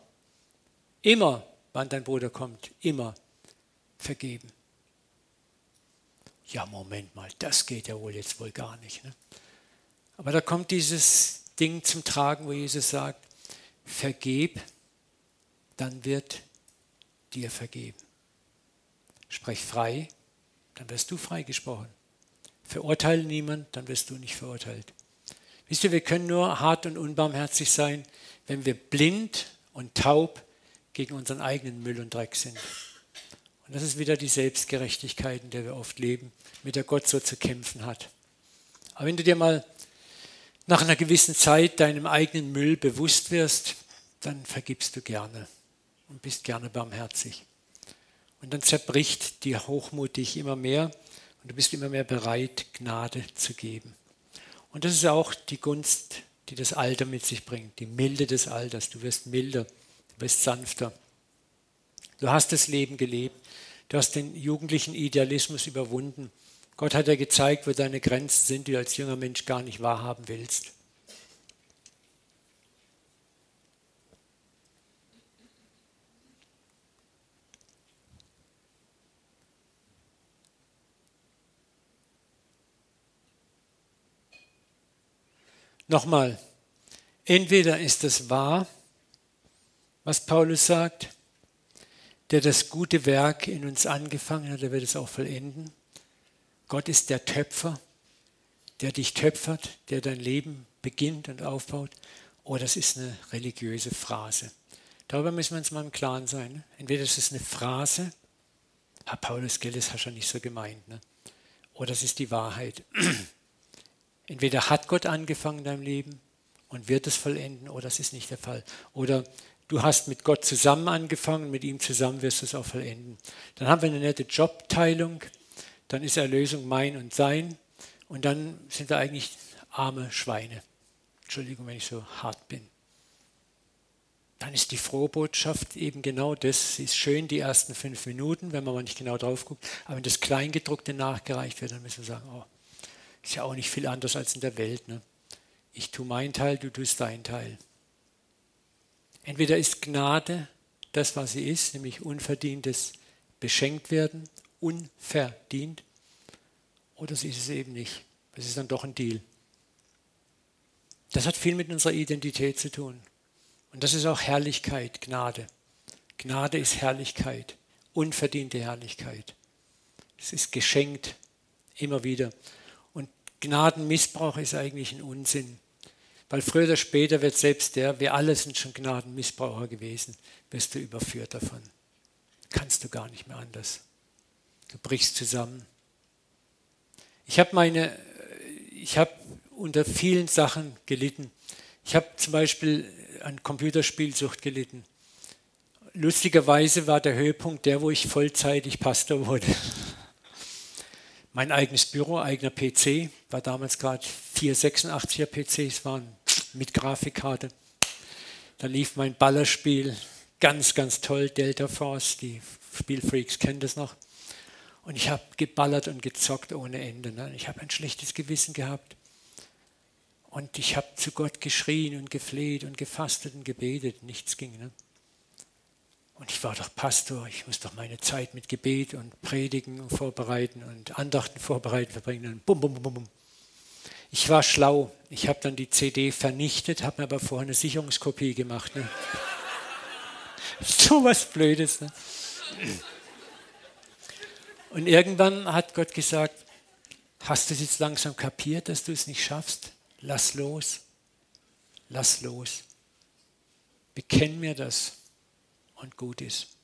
immer, wann dein Bruder kommt, immer vergeben. Ja, Moment mal, das geht ja wohl jetzt wohl gar nicht. Ne? Aber da kommt dieses, Ding zum Tragen, wo Jesus sagt, vergeb, dann wird dir vergeben. Sprech frei, dann wirst du freigesprochen. Verurteile niemand, dann wirst du nicht verurteilt. Wisst ihr, wir können nur hart und unbarmherzig sein, wenn wir blind und taub gegen unseren eigenen Müll und Dreck sind. Und das ist wieder die Selbstgerechtigkeit, in der wir oft leben, mit der Gott so zu kämpfen hat. Aber wenn du dir mal nach einer gewissen Zeit deinem eigenen Müll bewusst wirst, dann vergibst du gerne und bist gerne barmherzig. Und dann zerbricht die Hochmut dich immer mehr und du bist immer mehr bereit, Gnade zu geben. Und das ist auch die Gunst, die das Alter mit sich bringt, die Milde des Alters. Du wirst milder, du wirst sanfter. Du hast das Leben gelebt, du hast den jugendlichen Idealismus überwunden Gott hat dir gezeigt, wo deine Grenzen sind, die du als junger Mensch gar nicht wahrhaben willst. Nochmal, entweder ist es wahr, was Paulus sagt, der das gute Werk in uns angefangen hat, der wird es auch vollenden. Gott ist der Töpfer, der dich töpfert, der dein Leben beginnt und aufbaut. Oder oh, das ist eine religiöse Phrase. Darüber müssen wir uns mal im Klaren sein. Ne? Entweder ist es eine Phrase, Herr Paulus, gell, das hast du nicht so gemeint. Ne? Oder das ist die Wahrheit. Entweder hat Gott angefangen in deinem Leben und wird es vollenden, oder das ist nicht der Fall. Oder du hast mit Gott zusammen angefangen, mit ihm zusammen wirst du es auch vollenden. Dann haben wir eine nette Jobteilung dann ist Erlösung mein und sein und dann sind wir eigentlich arme Schweine. Entschuldigung, wenn ich so hart bin. Dann ist die frohe Botschaft eben genau das. Sie ist schön die ersten fünf Minuten, wenn man mal nicht genau drauf guckt. Aber wenn das Kleingedruckte nachgereicht wird, dann müssen wir sagen, oh, ist ja auch nicht viel anders als in der Welt. Ne? Ich tue meinen Teil, du tust deinen Teil. Entweder ist Gnade das, was sie ist, nämlich unverdientes beschenkt werden, unverdient, oder sie ist es eben nicht. Es ist dann doch ein Deal. Das hat viel mit unserer Identität zu tun. Und das ist auch Herrlichkeit, Gnade. Gnade ist Herrlichkeit, unverdiente Herrlichkeit. Es ist geschenkt, immer wieder. Und Gnadenmissbrauch ist eigentlich ein Unsinn. Weil früher oder später wird selbst der, wir alle sind schon Gnadenmissbraucher gewesen, wirst du überführt davon. Kannst du gar nicht mehr anders. Du brichst zusammen. Ich habe meine, ich habe unter vielen Sachen gelitten. Ich habe zum Beispiel an Computerspielsucht gelitten. Lustigerweise war der Höhepunkt der, wo ich vollzeitig Pastor wurde. Mein eigenes Büro, eigener PC, war damals gerade 486er PCs waren mit Grafikkarte. Da lief mein Ballerspiel ganz, ganz toll, Delta Force, die Spielfreaks kennen das noch. Und ich habe geballert und gezockt ohne Ende. Ne? Ich habe ein schlechtes Gewissen gehabt. Und ich habe zu Gott geschrien und gefleht und gefastet und gebetet. Nichts ging. Ne? Und ich war doch Pastor. Ich muss doch meine Zeit mit Gebet und Predigen vorbereiten und Andachten vorbereiten verbringen. Und bum, bum, bum, bum. Ich war schlau. Ich habe dann die CD vernichtet, habe mir aber vorher eine Sicherungskopie gemacht. Ne? so was Blödes. Ne? Und irgendwann hat Gott gesagt, hast du es jetzt langsam kapiert, dass du es nicht schaffst? Lass los. Lass los. Bekenn mir das und gut ist.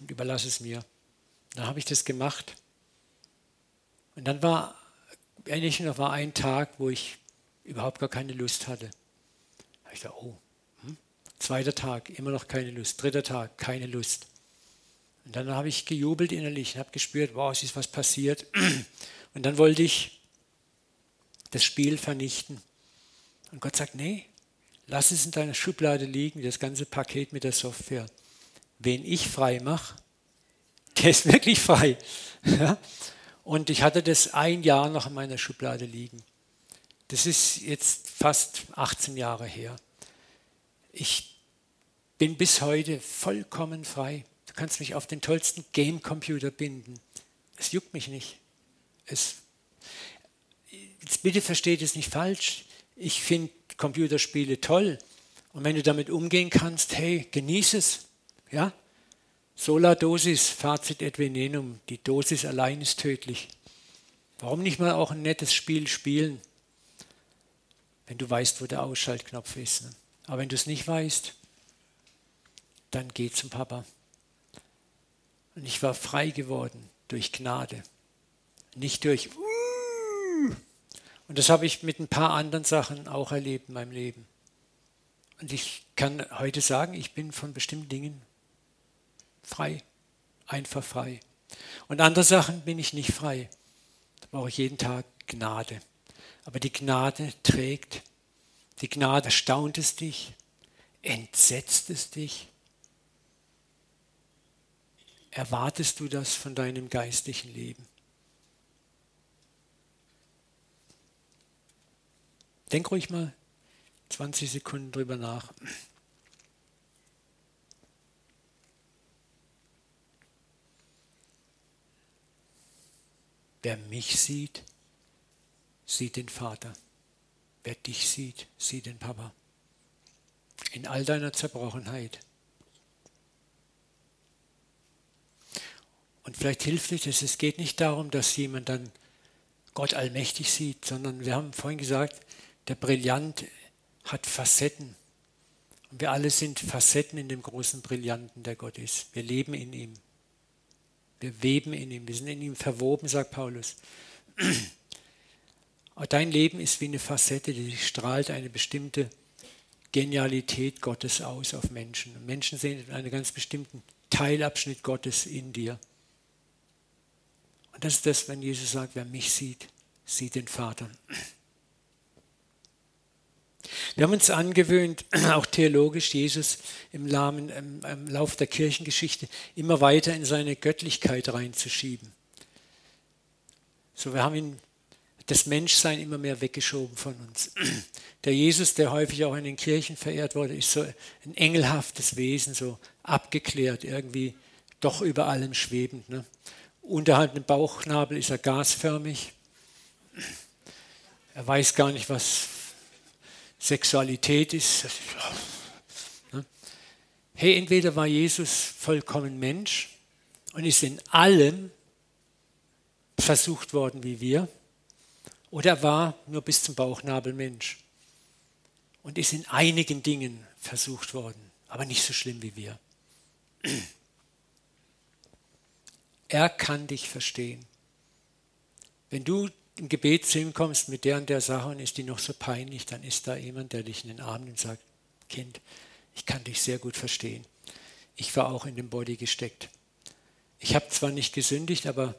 Und überlass es mir. Dann habe ich das gemacht. Und dann war ähnlich noch war ein Tag, wo ich überhaupt gar keine Lust hatte. Da ich dachte, oh, hm? zweiter Tag, immer noch keine Lust. Dritter Tag, keine Lust. Und dann habe ich gejubelt innerlich und habe gespürt, wow, es ist was passiert. Und dann wollte ich das Spiel vernichten. Und Gott sagt, nee, lass es in deiner Schublade liegen, das ganze Paket mit der Software. Wen ich frei mache, der ist wirklich frei. Ja? Und ich hatte das ein Jahr noch in meiner Schublade liegen. Das ist jetzt fast 18 Jahre her. Ich bin bis heute vollkommen frei. Du kannst mich auf den tollsten Game-Computer binden. Es juckt mich nicht. Es, jetzt bitte versteht es nicht falsch. Ich finde Computerspiele toll. Und wenn du damit umgehen kannst, hey, genieße es. Ja? Sola Dosis, Fazit et venenum. Die Dosis allein ist tödlich. Warum nicht mal auch ein nettes Spiel spielen, wenn du weißt, wo der Ausschaltknopf ist. Ne? Aber wenn du es nicht weißt, dann geh zum Papa. Und ich war frei geworden durch Gnade, nicht durch. Und das habe ich mit ein paar anderen Sachen auch erlebt in meinem Leben. Und ich kann heute sagen, ich bin von bestimmten Dingen frei, einfach frei. Und andere Sachen bin ich nicht frei. Da brauche ich jeden Tag Gnade. Aber die Gnade trägt, die Gnade erstaunt es dich, entsetzt es dich. Erwartest du das von deinem geistlichen Leben? Denk ruhig mal 20 Sekunden drüber nach. Wer mich sieht, sieht den Vater. Wer dich sieht, sieht den Papa. In all deiner Zerbrochenheit. Und vielleicht hilft dir das. Es geht nicht darum, dass jemand dann Gott allmächtig sieht, sondern wir haben vorhin gesagt, der Brillant hat Facetten. Und wir alle sind Facetten in dem großen Brillanten, der Gott ist. Wir leben in ihm. Wir weben in ihm, wir sind in ihm verwoben, sagt Paulus. Aber dein Leben ist wie eine Facette, die strahlt eine bestimmte Genialität Gottes aus auf Menschen. Und Menschen sehen einen ganz bestimmten Teilabschnitt Gottes in dir. Und das ist das, wenn Jesus sagt, wer mich sieht, sieht den Vater. Wir haben uns angewöhnt, auch theologisch Jesus im, Lahmen, im, im Lauf der Kirchengeschichte immer weiter in seine Göttlichkeit reinzuschieben. So, wir haben ihn, das Menschsein immer mehr weggeschoben von uns. Der Jesus, der häufig auch in den Kirchen verehrt wurde, ist so ein engelhaftes Wesen, so abgeklärt, irgendwie doch über allem schwebend. Ne? Unterhalb dem Bauchnabel ist er gasförmig. Er weiß gar nicht, was Sexualität ist. Ne? Hey, entweder war Jesus vollkommen Mensch und ist in allem versucht worden wie wir, oder er war nur bis zum Bauchnabel Mensch und ist in einigen Dingen versucht worden, aber nicht so schlimm wie wir. Er kann dich verstehen. Wenn du im Gebet zu kommst mit der und der Sache und ist die noch so peinlich, dann ist da jemand, der dich in den Arm nimmt und sagt, Kind, ich kann dich sehr gut verstehen. Ich war auch in dem Body gesteckt. Ich habe zwar nicht gesündigt, aber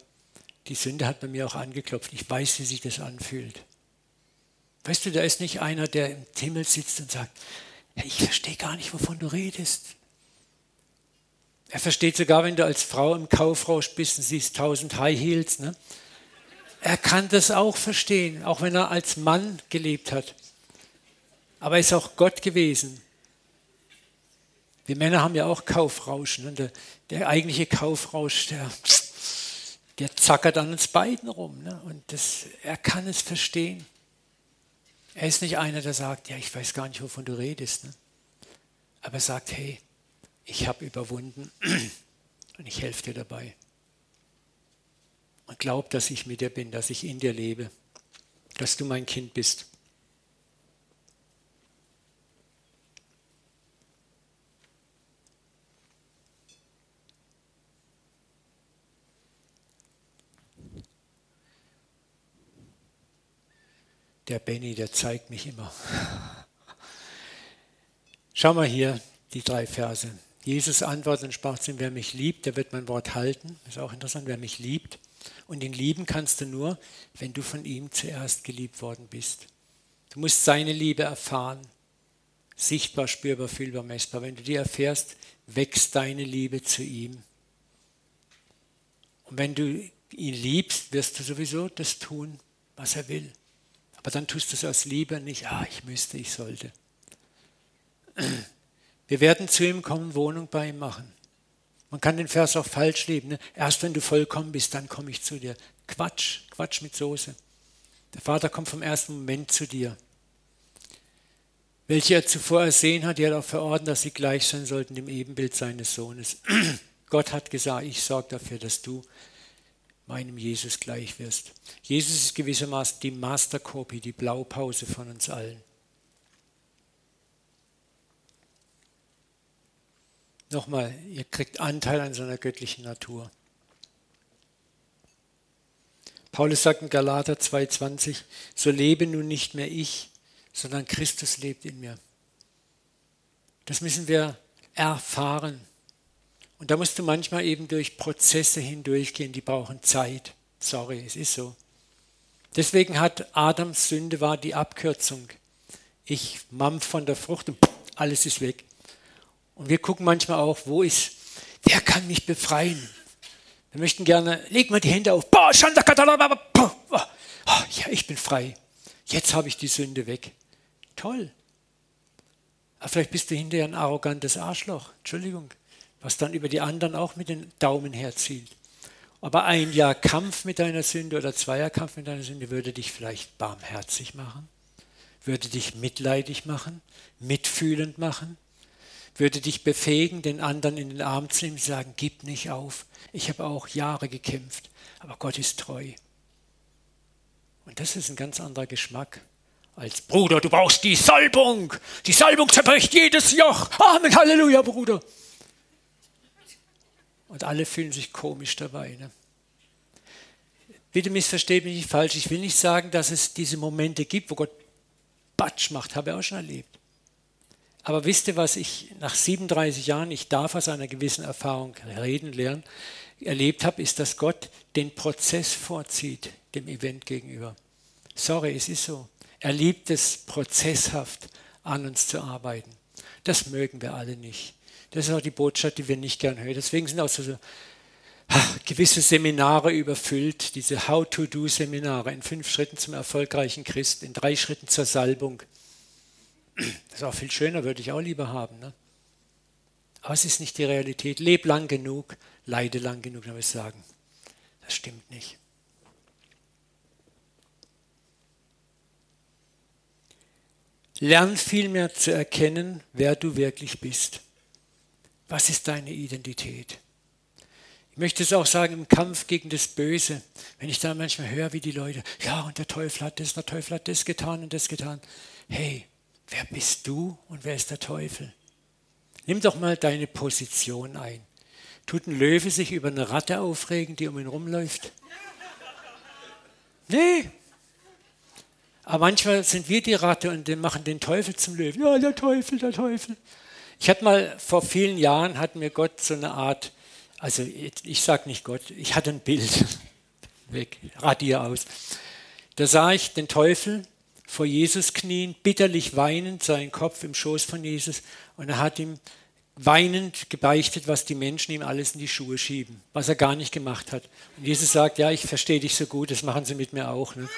die Sünde hat bei mir auch angeklopft. Ich weiß, wie sich das anfühlt. Weißt du, da ist nicht einer, der im Himmel sitzt und sagt, ich verstehe gar nicht, wovon du redest. Er versteht sogar, wenn du als Frau im Kaufrausch bist und siehst tausend High Heels. Ne? Er kann das auch verstehen, auch wenn er als Mann gelebt hat. Aber er ist auch Gott gewesen. Wir Männer haben ja auch Kaufrausch. Ne? Der, der, eigentliche Kaufrausch, der, der zackert an uns beiden rum. Ne? Und das, er kann es verstehen. Er ist nicht einer, der sagt, ja, ich weiß gar nicht, wovon du redest. Ne? Aber er sagt, hey, ich habe überwunden und ich helfe dir dabei. Und glaub, dass ich mit dir bin, dass ich in dir lebe, dass du mein Kind bist. Der Benny, der zeigt mich immer. Schau mal hier, die drei Verse. Jesus antwortet und sprach zu ihm, wer mich liebt, der wird mein Wort halten. Ist auch interessant, wer mich liebt. Und ihn lieben kannst du nur, wenn du von ihm zuerst geliebt worden bist. Du musst seine Liebe erfahren. Sichtbar, spürbar, fühlbar, messbar. Wenn du die erfährst, wächst deine Liebe zu ihm. Und wenn du ihn liebst, wirst du sowieso das tun, was er will. Aber dann tust du es aus Liebe nicht, ah, ich müsste, ich sollte. Wir werden zu ihm kommen, Wohnung bei ihm machen. Man kann den Vers auch falsch leben. Ne? Erst wenn du vollkommen bist, dann komme ich zu dir. Quatsch, Quatsch mit Soße. Der Vater kommt vom ersten Moment zu dir. Welche er zuvor ersehen hat, die hat auch verordnet, dass sie gleich sein sollten dem Ebenbild seines Sohnes. Gott hat gesagt, ich sorge dafür, dass du meinem Jesus gleich wirst. Jesus ist gewissermaßen die Masterkopie, die Blaupause von uns allen. Nochmal, ihr kriegt Anteil an seiner göttlichen Natur. Paulus sagt in Galater 2,20, so lebe nun nicht mehr ich, sondern Christus lebt in mir. Das müssen wir erfahren. Und da musst du manchmal eben durch Prozesse hindurchgehen, die brauchen Zeit. Sorry, es ist so. Deswegen hat Adams Sünde war die Abkürzung. Ich mampf von der Frucht und alles ist weg. Und wir gucken manchmal auch, wo ist, wer kann mich befreien? Wir möchten gerne, leg mal die Hände auf. Oh, ja, ich bin frei. Jetzt habe ich die Sünde weg. Toll. Aber vielleicht bist du hinterher ein arrogantes Arschloch. Entschuldigung. Was dann über die anderen auch mit den Daumen herzielt. Aber ein Jahr Kampf mit deiner Sünde oder zwei Jahre Kampf mit deiner Sünde würde dich vielleicht barmherzig machen, würde dich mitleidig machen, mitfühlend machen, würde dich befähigen, den anderen in den Arm zu nehmen und sagen, gib nicht auf. Ich habe auch Jahre gekämpft, aber Gott ist treu. Und das ist ein ganz anderer Geschmack als Bruder, du brauchst die Salbung. Die Salbung zerbricht jedes Joch. Amen, Halleluja, Bruder. Und alle fühlen sich komisch dabei. Ne? Bitte missversteht mich nicht falsch. Ich will nicht sagen, dass es diese Momente gibt, wo Gott Batsch macht. Habe ich auch schon erlebt. Aber wisst ihr, was ich nach 37 Jahren, ich darf aus einer gewissen Erfahrung reden, lernen, erlebt habe, ist, dass Gott den Prozess vorzieht dem Event gegenüber. Sorry, es ist so. Er liebt es prozesshaft an uns zu arbeiten. Das mögen wir alle nicht. Das ist auch die Botschaft, die wir nicht gern hören. Deswegen sind auch so, gewisse Seminare überfüllt, diese How-to-Do-Seminare in fünf Schritten zum erfolgreichen Christ, in drei Schritten zur Salbung. Das ist auch viel schöner, würde ich auch lieber haben. Ne? Aber es ist nicht die Realität. Leb lang genug, leide lang genug, würde ich sagen. Das stimmt nicht. Lern vielmehr zu erkennen, wer du wirklich bist. Was ist deine Identität? Ich möchte es auch sagen im Kampf gegen das Böse. Wenn ich da manchmal höre, wie die Leute, ja, und der Teufel hat das, der Teufel hat das getan und das getan. Hey, wer bist du und wer ist der Teufel? Nimm doch mal deine Position ein. Tut ein Löwe sich über eine Ratte aufregen, die um ihn rumläuft? Nee. Aber manchmal sind wir die Ratte und machen den Teufel zum Löwen. Ja, der Teufel, der Teufel. Ich hatte mal vor vielen Jahren, hat mir Gott so eine Art also ich sage nicht Gott, ich hatte ein Bild, weg, radier aus. Da sah ich den Teufel vor Jesus knien, bitterlich weinend, seinen Kopf im Schoß von Jesus und er hat ihm weinend gebeichtet, was die Menschen ihm alles in die Schuhe schieben, was er gar nicht gemacht hat. Und Jesus sagt, ja, ich verstehe dich so gut, das machen sie mit mir auch. Ne?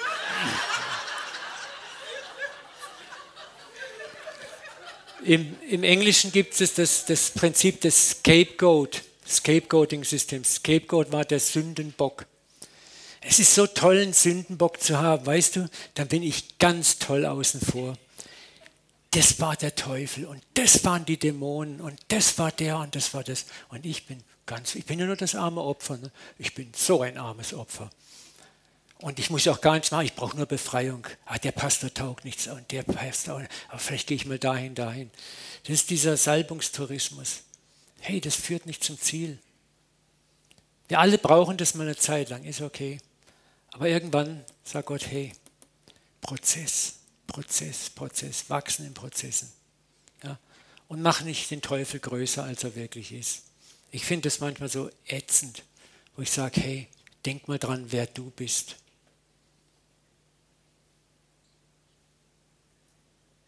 Im, Im, Englischen gibt es das, das Prinzip des Scapegoat. Scapegoating-System. Scapegoat war der Sündenbock. Es ist so toll, einen Sündenbock zu haben, weißt du, dann bin ich ganz toll außen vor. Das war der Teufel und das waren die Dämonen und das war der und das war das. Und ich bin ganz, ich bin ja nur das arme Opfer. Ne? Ich bin so ein armes Opfer. Und ich muss auch gar nichts machen, ich brauche nur Befreiung. Ah, der Pastor taugt nichts und der Pastor, aber vielleicht gehe ich mal dahin, dahin. Das ist dieser Salbungstourismus. Hey, das führt nicht zum Ziel. Wir alle brauchen das mal eine Zeit lang, ist okay. Aber irgendwann sagt Gott, hey, Prozess, Prozess, Prozess, wachsen in Prozessen. Ja? Und mach nicht den Teufel größer, als er wirklich ist. Ich finde das manchmal so ätzend, wo ich sage, hey, denk mal dran, wer du bist.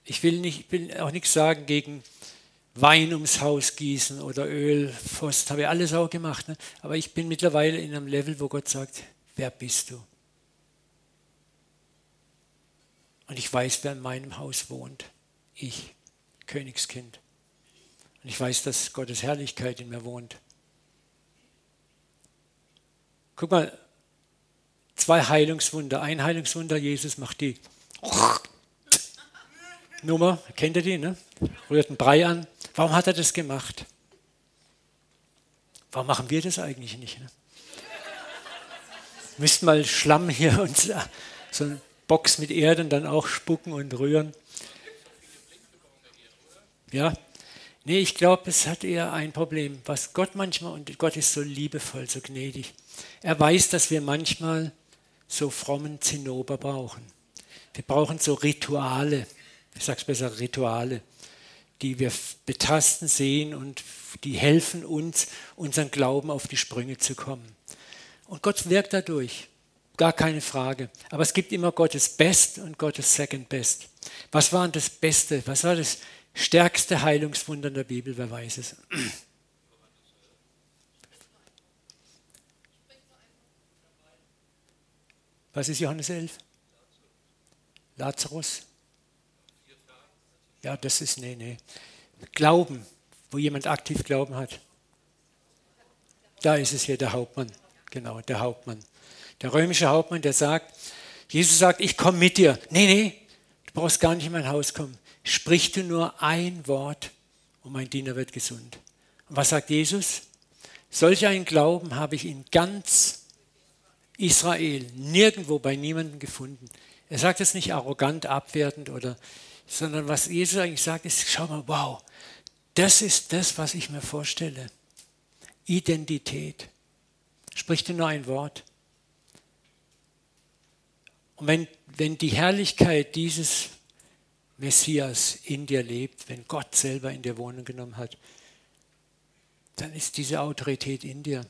Ich will, nicht, will auch nichts sagen gegen Wein ums Haus gießen oder Öl, Fost, habe ich alles auch gemacht. Ne? Aber ich bin mittlerweile in einem Level, wo Gott sagt, wer bist du? Und ich weiß, wer in meinem Haus wohnt. Ich, Königskind. Und ich weiß, dass Gottes Herrlichkeit in mir wohnt. Guck mal, zwei Heilungswunder. Ein Heilungswunder, Jesus macht die Nummer, kennt ihr die, ne? rührt einen Brei an. Warum hat er das gemacht? Warum machen wir das eigentlich nicht? Ne? Müssten mal Schlamm hier und so eine Box mit Erde und dann auch spucken und rühren. Ja, nee, ich glaube, es hat eher ein Problem, was Gott manchmal, und Gott ist so liebevoll, so gnädig. Er weiß, dass wir manchmal so frommen Zinnober brauchen. Wir brauchen so Rituale ich sage es besser, Rituale, die wir betasten sehen und die helfen uns, unseren Glauben auf die Sprünge zu kommen. Und Gott wirkt dadurch, gar keine Frage. Aber es gibt immer Gottes Best und Gottes Second Best. Was war das Beste? Was war das stärkste Heilungswunder in der Bibel? Wer weiß es? Was ist Johannes 11? Lazarus. Ja, das ist, nee, nee. Glauben, wo jemand aktiv Glauben hat. Da ist es hier der Hauptmann. Genau, der Hauptmann. Der römische Hauptmann, der sagt, Jesus sagt, ich komme mit dir. Nee, nee, du brauchst gar nicht in mein Haus kommen. Sprich du nur ein Wort und mein Diener wird gesund. Und was sagt Jesus? Solch einen Glauben habe ich in ganz Israel nirgendwo bei niemandem gefunden. Er sagt es nicht arrogant, abwertend oder sondern was Jesus eigentlich sagt, ist, schau mal, wow, das ist das, was ich mir vorstelle. Identität. Sprich dir nur ein Wort. Und wenn, wenn die Herrlichkeit dieses Messias in dir lebt, wenn Gott selber in dir Wohnung genommen hat, dann ist diese Autorität in dir.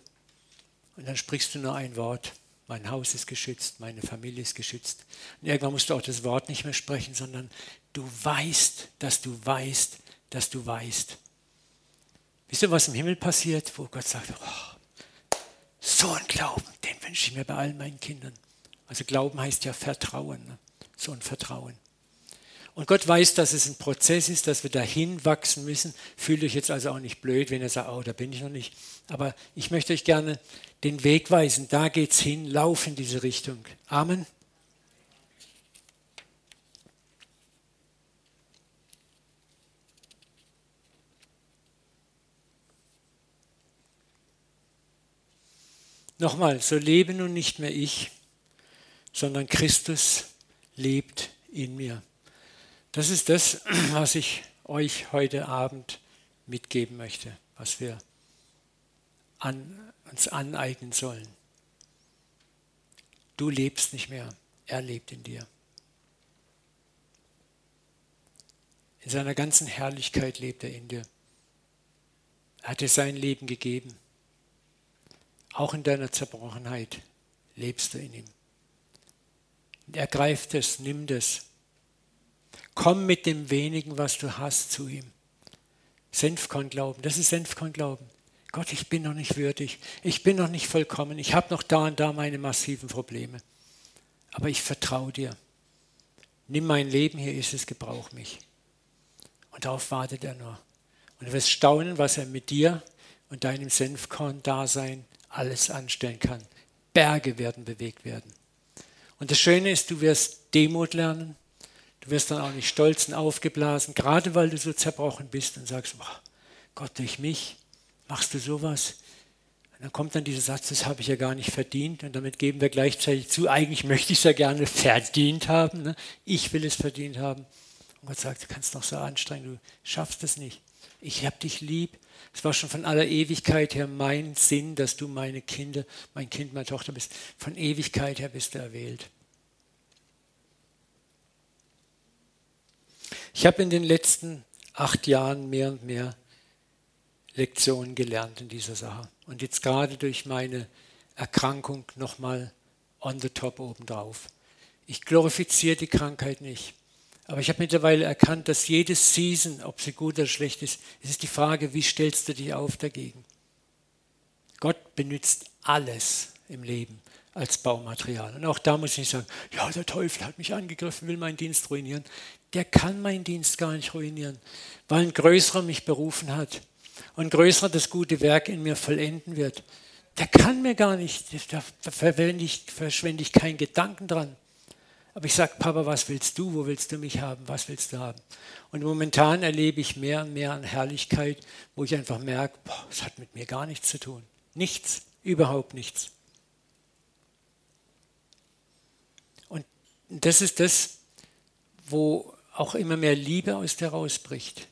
Und dann sprichst du nur ein Wort. Mein Haus ist geschützt, meine Familie ist geschützt. Und irgendwann musst du auch das Wort nicht mehr sprechen, sondern du weißt, dass du weißt, dass du weißt. Wisst ihr, was im Himmel passiert, wo Gott sagt, oh, so ein Glauben, den wünsche ich mir bei allen meinen Kindern. Also Glauben heißt ja Vertrauen, so ein Vertrauen. Und Gott weiß, dass es ein Prozess ist, dass wir dahin wachsen müssen. Fühlt euch jetzt also auch nicht blöd, wenn ihr sagt, oh, da bin ich noch nicht. Aber ich möchte euch gerne den Weg weisen. Da geht's hin. Lauf in diese Richtung. Amen. Nochmal, so lebe nun nicht mehr ich, sondern Christus lebt in mir. Das ist das, was ich euch heute Abend mitgeben möchte, was wir an, uns aneignen sollen. Du lebst nicht mehr, er lebt in dir. In seiner ganzen Herrlichkeit lebt er in dir. Er hat dir sein Leben gegeben. Auch in deiner Zerbrochenheit lebst du in ihm. Ergreif es, nimm das Komm mit dem wenigen, was du hast, zu ihm. Senfkorn-Glauben, das ist Senfkorn-Glauben. Gott, ich bin noch nicht würdig, ich bin noch nicht vollkommen, ich habe noch da und da meine massiven Probleme. Aber ich vertraue dir. Nimm mein Leben, hier ist es, gebrauch mich. Und darauf wartet er nur. Und du wirst staunen, was er mit dir und deinem Senfkorn-Dasein alles anstellen kann. Berge werden bewegt werden. Und das Schöne ist, du wirst Demut lernen, Du wirst dann auch nicht stolz und aufgeblasen, gerade weil du so zerbrochen bist und sagst, boah, Gott, durch mich machst du sowas. Und dann kommt dann dieser Satz, das habe ich ja gar nicht verdient. Und damit geben wir gleichzeitig zu, eigentlich möchte ich es ja gerne verdient haben. Ne? Ich will es verdient haben. Und Gott sagt, du kannst doch so anstrengen, du schaffst es nicht. Ich habe dich lieb. Es war schon von aller Ewigkeit her mein Sinn, dass du meine Kinder, mein Kind, meine Tochter bist. Von Ewigkeit her bist du erwählt. Ich habe in den letzten acht Jahren mehr und mehr Lektionen gelernt in dieser Sache. Und jetzt gerade durch meine Erkrankung nochmal on the top obendrauf. Ich glorifiziere die Krankheit nicht. Aber ich habe mittlerweile erkannt, dass jede Season, ob sie gut oder schlecht ist, es ist die Frage, wie stellst du dich auf dagegen? Gott benutzt alles im Leben als Baumaterial. Und auch da muss ich sagen, ja, der Teufel hat mich angegriffen, will meinen Dienst ruinieren der kann meinen Dienst gar nicht ruinieren, weil ein Größerer mich berufen hat und ein Größerer das gute Werk in mir vollenden wird. Der kann mir gar nicht, da verschwende ich, verschwende ich keinen Gedanken dran. Aber ich sage, Papa, was willst du? Wo willst du mich haben? Was willst du haben? Und momentan erlebe ich mehr und mehr an Herrlichkeit, wo ich einfach merke, es hat mit mir gar nichts zu tun. Nichts, überhaupt nichts. Und das ist das, wo auch immer mehr Liebe aus dir rausbricht.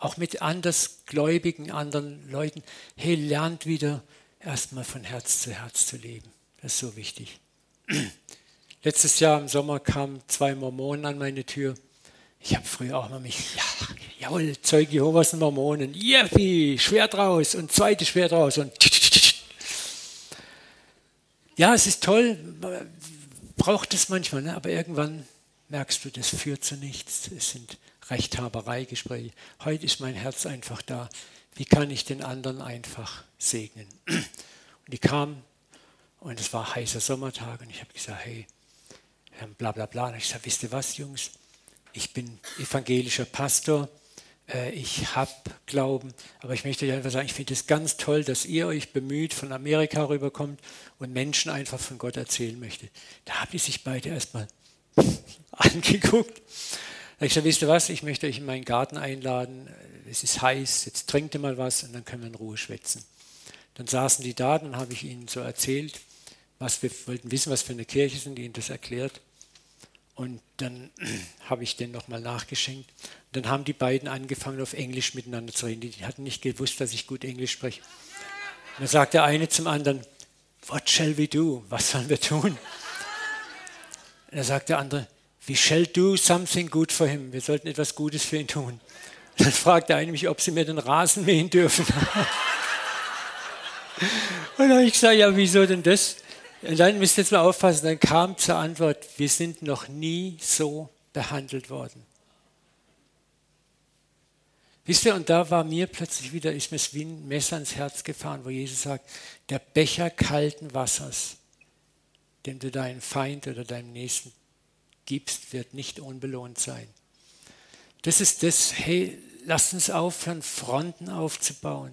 Auch mit andersgläubigen anderen Leuten. Hey, lernt wieder erstmal von Herz zu Herz zu leben. Das ist so wichtig. Letztes Jahr im Sommer kamen zwei Mormonen an meine Tür. Ich habe früher auch mal mich, ja, jawohl, Zeuge Jehovas und Mormonen, Yippie, Schwert raus und zweite Schwert raus und ja, es ist toll, braucht es manchmal, ne? aber irgendwann merkst du, das führt zu nichts. Es sind Rechthabereigespräche. Heute ist mein Herz einfach da. Wie kann ich den anderen einfach segnen? Und die kamen und es war heißer Sommertag und ich habe gesagt, hey, bla bla bla. Und ich sage, wisst ihr was, Jungs? Ich bin evangelischer Pastor. Äh, ich habe Glauben, aber ich möchte euch einfach sagen, ich finde es ganz toll, dass ihr euch bemüht, von Amerika rüberkommt und Menschen einfach von Gott erzählen möchtet. Da haben die sich beide erstmal angeguckt. Da ich gesagt, wisst ihr was, ich möchte euch in meinen Garten einladen, es ist heiß, jetzt trinkt ihr mal was und dann können wir in Ruhe schwätzen. Dann saßen die da, dann habe ich ihnen so erzählt, was wir wollten wissen, was für eine Kirche sind, ihnen das erklärt. Und dann habe ich denen nochmal nachgeschenkt. Dann haben die beiden angefangen, auf Englisch miteinander zu reden. Die hatten nicht gewusst, dass ich gut Englisch spreche. Dann sagt der eine zum anderen, What shall we do? Was sollen wir tun? Dann sagt der andere, we shall do something good for him. Wir sollten etwas Gutes für ihn tun. Dann fragt der eine mich, ob sie mir den Rasen mähen dürfen. Und dann habe ich gesagt, ja, wieso denn das? Und dann müsst ihr jetzt mal aufpassen, dann kam zur Antwort, wir sind noch nie so behandelt worden. Wisst ihr, und da war mir plötzlich wieder, ist mir wie ein Messer ins Herz gefahren, wo Jesus sagt, der Becher kalten Wassers, den du deinem Feind oder deinem Nächsten gibst, wird nicht unbelohnt sein. Das ist das, hey, lass uns aufhören, Fronten aufzubauen.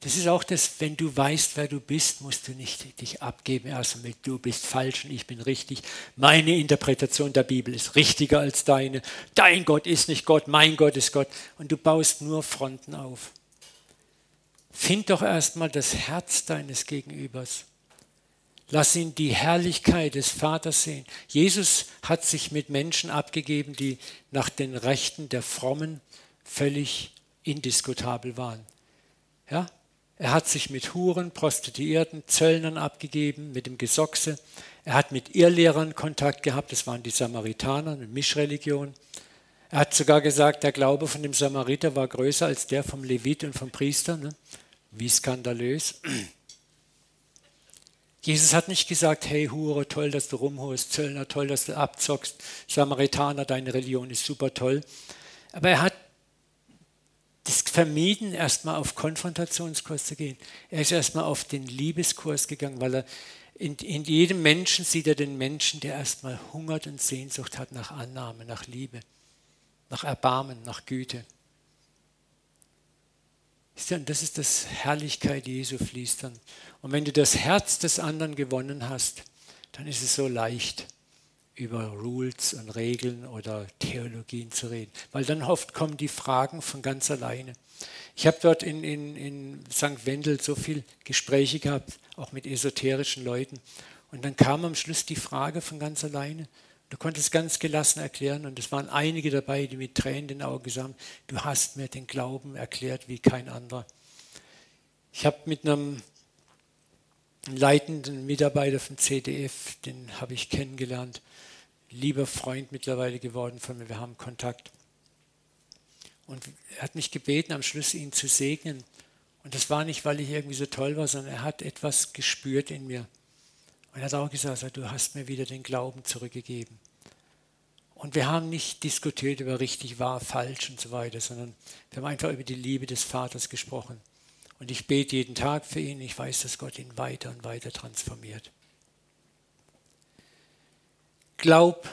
Das ist auch das, wenn du weißt, wer du bist, musst du nicht dich abgeben erst mit du bist falsch und ich bin richtig. Meine Interpretation der Bibel ist richtiger als deine. Dein Gott ist nicht Gott, mein Gott ist Gott. Und du baust nur Fronten auf. Find doch erstmal das Herz deines Gegenübers. Lass ihn die Herrlichkeit des Vaters sehen. Jesus hat sich mit Menschen abgegeben, die nach den Rechten der Frommen völlig indiskutabel waren. Ja, er hat sich mit Huren, Prostituierten, Zöllnern abgegeben, mit dem Gesochse. Er hat mit Irrlehrern Kontakt gehabt, das waren die Samaritaner, eine Mischreligion. Er hat sogar gesagt, der Glaube von dem Samariter war größer als der vom Levit und vom Priester. Ne? Wie skandalös. Jesus hat nicht gesagt, hey Hure, toll, dass du rumholst, Zöllner, toll, dass du abzockst, Samaritaner, deine Religion ist super toll. Aber er hat das vermieden, erstmal auf Konfrontationskurs zu gehen. Er ist erstmal auf den Liebeskurs gegangen, weil er in, in jedem Menschen sieht er den Menschen, der erstmal hungert und Sehnsucht hat nach Annahme, nach Liebe, nach Erbarmen, nach Güte. Und das ist das Herrlichkeit Jesu fließt dann. Und wenn du das Herz des anderen gewonnen hast, dann ist es so leicht über Rules und Regeln oder Theologien zu reden. Weil dann oft kommen die Fragen von ganz alleine. Ich habe dort in, in, in St. Wendel so viele Gespräche gehabt, auch mit esoterischen Leuten. Und dann kam am Schluss die Frage von ganz alleine. Du konntest ganz gelassen erklären und es waren einige dabei, die mit Tränen in den Augen gesagt du hast mir den Glauben erklärt wie kein anderer. Ich habe mit einem leitenden Mitarbeiter vom CDF, den habe ich kennengelernt, lieber Freund mittlerweile geworden von mir, wir haben Kontakt. Und er hat mich gebeten, am Schluss ihn zu segnen. Und das war nicht, weil ich irgendwie so toll war, sondern er hat etwas gespürt in mir. Und er hat auch gesagt, du hast mir wieder den Glauben zurückgegeben. Und wir haben nicht diskutiert über richtig, wahr, falsch und so weiter, sondern wir haben einfach über die Liebe des Vaters gesprochen. Und ich bete jeden Tag für ihn. Ich weiß, dass Gott ihn weiter und weiter transformiert. Glaub,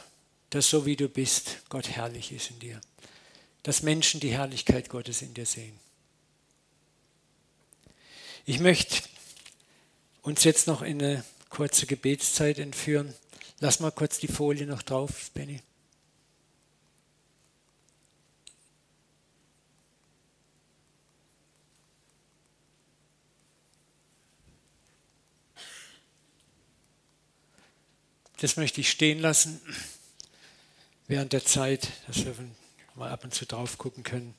dass so wie du bist, Gott herrlich ist in dir. Dass Menschen die Herrlichkeit Gottes in dir sehen. Ich möchte uns jetzt noch in eine kurze Gebetszeit entführen. Lass mal kurz die Folie noch drauf, Benny. Das möchte ich stehen lassen während der Zeit, dass wir mal ab und zu drauf gucken können.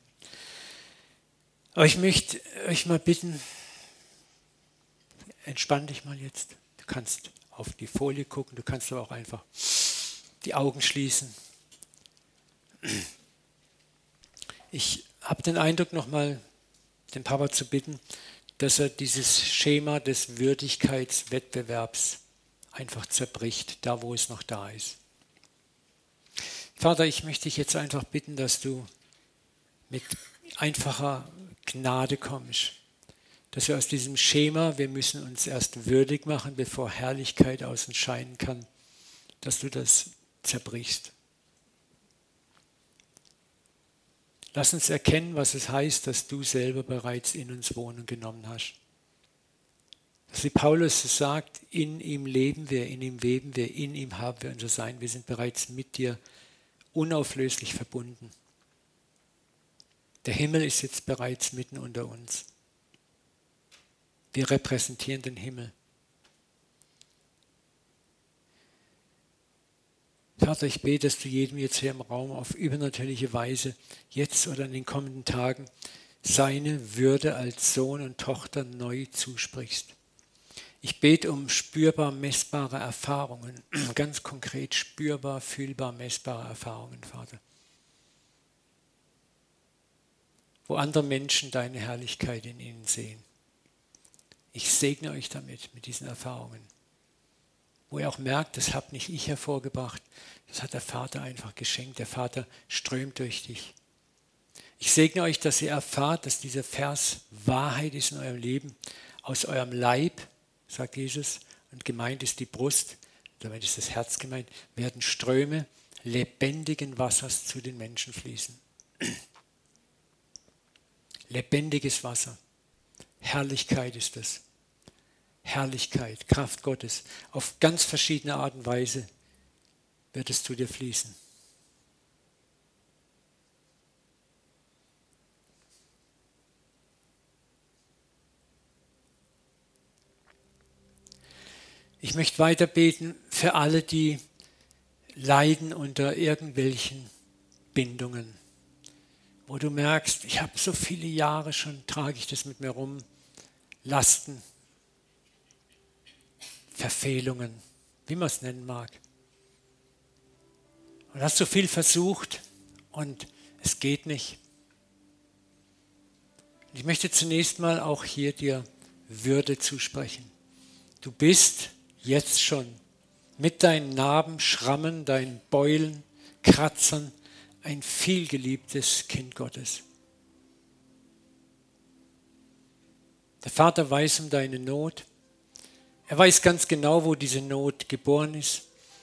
Aber ich möchte euch mal bitten, entspann dich mal jetzt. Du kannst auf die Folie gucken, du kannst aber auch einfach die Augen schließen. Ich habe den Eindruck, nochmal den Papa zu bitten, dass er dieses Schema des Würdigkeitswettbewerbs einfach zerbricht, da wo es noch da ist. Vater, ich möchte dich jetzt einfach bitten, dass du mit einfacher Gnade kommst, dass wir aus diesem Schema, wir müssen uns erst würdig machen, bevor Herrlichkeit aus uns scheinen kann, dass du das zerbrichst. Lass uns erkennen, was es heißt, dass du selber bereits in uns Wohnung genommen hast. Wie Paulus sagt, in ihm leben wir, in ihm weben wir, in ihm haben wir unser Sein. Wir sind bereits mit dir unauflöslich verbunden. Der Himmel ist jetzt bereits mitten unter uns. Wir repräsentieren den Himmel. Vater, ich bete, dass du jedem jetzt hier im Raum auf übernatürliche Weise, jetzt oder in den kommenden Tagen, seine Würde als Sohn und Tochter neu zusprichst. Ich bete um spürbar messbare Erfahrungen, ganz konkret spürbar, fühlbar messbare Erfahrungen, Vater. Wo andere Menschen deine Herrlichkeit in ihnen sehen. Ich segne euch damit, mit diesen Erfahrungen. Wo ihr auch merkt, das habe nicht ich hervorgebracht, das hat der Vater einfach geschenkt. Der Vater strömt durch dich. Ich segne euch, dass ihr erfahrt, dass dieser Vers Wahrheit ist in eurem Leben. Aus eurem Leib, sagt Jesus, und gemeint ist die Brust, damit ist das Herz gemeint, werden Ströme lebendigen Wassers zu den Menschen fließen. Lebendiges Wasser. Herrlichkeit ist es. Herrlichkeit, Kraft Gottes. Auf ganz verschiedene Art und Weise wird es zu dir fließen. Ich möchte weiter beten für alle, die leiden unter irgendwelchen Bindungen, wo du merkst, ich habe so viele Jahre schon, trage ich das mit mir rum, Lasten, Verfehlungen, wie man es nennen mag. Und hast so viel versucht und es geht nicht. Ich möchte zunächst mal auch hier dir Würde zusprechen. Du bist jetzt schon mit deinen Narben, Schrammen, deinen Beulen, Kratzern ein vielgeliebtes Kind Gottes. Der Vater weiß um deine Not. Er weiß ganz genau, wo diese Not geboren ist.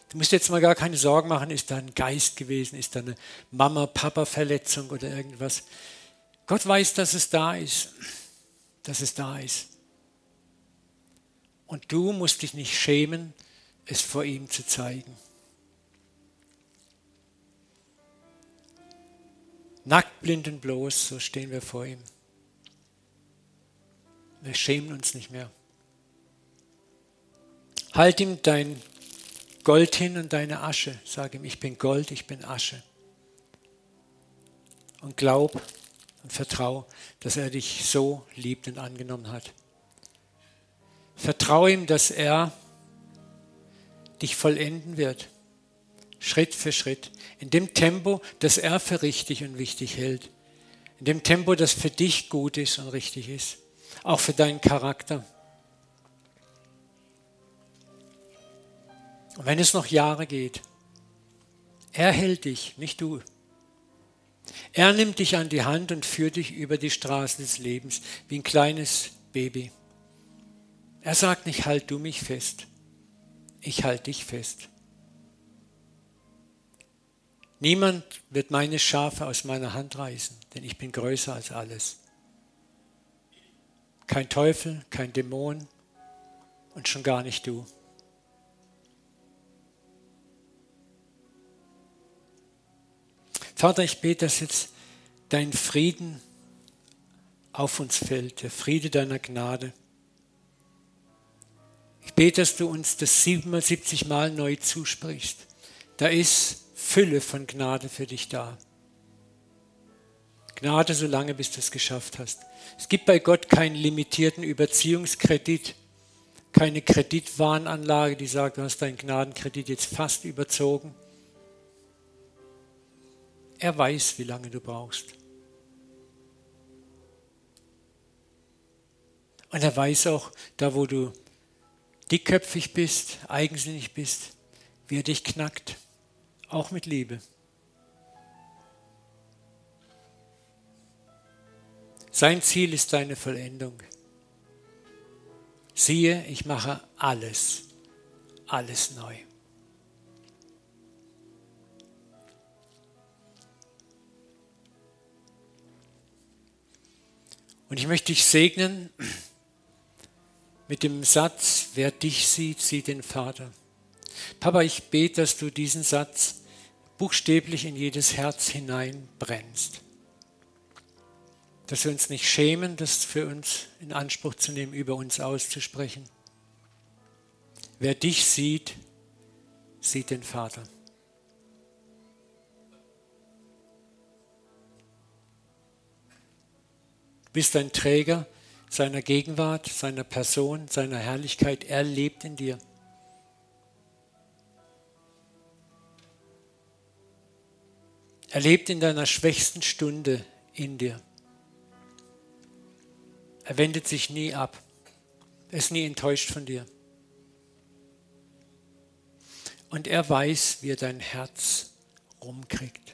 Du musst jetzt mal gar keine Sorgen machen, ist da ein Geist gewesen, ist da eine Mama-Papa-Verletzung oder irgendwas. Gott weiß, dass es da ist, dass es da ist. Und du musst dich nicht schämen, es vor ihm zu zeigen. Nackt, blind und bloß, so stehen wir vor ihm. Wir schämen uns nicht mehr. Halt ihm dein Gold hin und deine Asche. Sag ihm, ich bin Gold, ich bin Asche. Und glaub und vertrau, dass er dich so liebt und angenommen hat. Vertraue ihm, dass er dich vollenden wird. Schritt für Schritt. In dem Tempo, das er für richtig und wichtig hält. In dem Tempo, das für dich gut ist und richtig ist. Auch für deinen Charakter. Und wenn es noch Jahre geht, er hält dich, nicht du. Er nimmt dich an die Hand und führt dich über die Straßen des Lebens wie ein kleines Baby. Er sagt nicht, halt du mich fest, ich halte dich fest. Niemand wird meine Schafe aus meiner Hand reißen, denn ich bin größer als alles. Kein Teufel, kein Dämon und schon gar nicht du. Vater, ich bete, dass jetzt dein Frieden auf uns fällt, der Friede deiner Gnade. Ich bete, dass du uns das 77 Mal neu zusprichst. Da ist Fülle von Gnade für dich da. Gnade so lange, bis du es geschafft hast. Es gibt bei Gott keinen limitierten Überziehungskredit, keine Kreditwarnanlage, die sagt, du hast deinen Gnadenkredit jetzt fast überzogen. Er weiß, wie lange du brauchst. Und er weiß auch, da wo du dickköpfig bist, eigensinnig bist, wie er dich knackt, auch mit Liebe. Sein Ziel ist deine Vollendung. Siehe, ich mache alles, alles neu. Und ich möchte dich segnen mit dem Satz, wer dich sieht, sieht den Vater. Papa, ich bete, dass du diesen Satz buchstäblich in jedes Herz hineinbrennst. Dass wir uns nicht schämen, das für uns in Anspruch zu nehmen, über uns auszusprechen. Wer dich sieht, sieht den Vater. Du bist ein Träger seiner Gegenwart, seiner Person, seiner Herrlichkeit. Er lebt in dir. Er lebt in deiner schwächsten Stunde in dir. Er wendet sich nie ab. Ist nie enttäuscht von dir. Und er weiß, wie er dein Herz rumkriegt.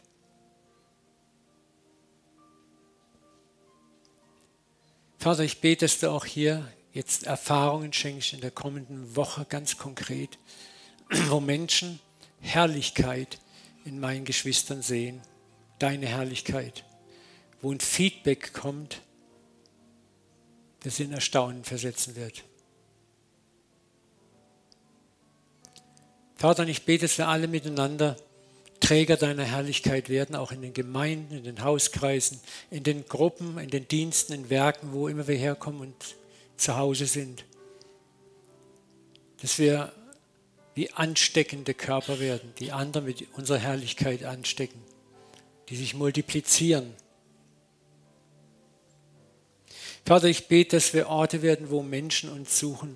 Vater, ich bete, dass du auch hier jetzt Erfahrungen schenkst in der kommenden Woche ganz konkret, wo Menschen Herrlichkeit in meinen Geschwistern sehen, deine Herrlichkeit, wo ein Feedback kommt, das in Erstaunen versetzen wird. Vater, ich bete, dass wir alle miteinander Träger deiner Herrlichkeit werden, auch in den Gemeinden, in den Hauskreisen, in den Gruppen, in den Diensten, in Werken, wo immer wir herkommen und zu Hause sind. Dass wir wie ansteckende Körper werden, die andere mit unserer Herrlichkeit anstecken, die sich multiplizieren. Vater, ich bete, dass wir Orte werden, wo Menschen uns suchen.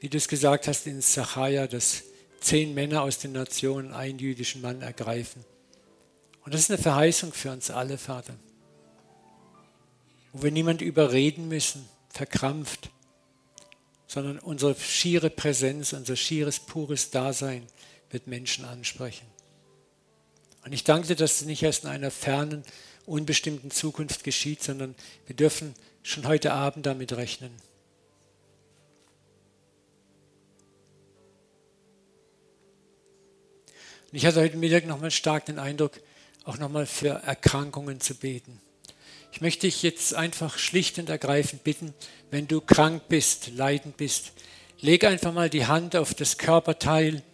Wie du es gesagt hast in Sacharja, dass zehn Männer aus den Nationen einen jüdischen Mann ergreifen. Und das ist eine Verheißung für uns alle, Vater. Wo wir niemand überreden müssen, verkrampft, sondern unsere schiere Präsenz, unser schieres, pures Dasein wird Menschen ansprechen. Und ich danke dir, dass es nicht erst in einer fernen, unbestimmten Zukunft geschieht, sondern wir dürfen schon heute Abend damit rechnen. Und ich hatte heute Mittag nochmal stark den Eindruck, auch nochmal für Erkrankungen zu beten. Ich möchte dich jetzt einfach schlicht und ergreifend bitten, wenn du krank bist, leidend bist, leg einfach mal die Hand auf das Körperteil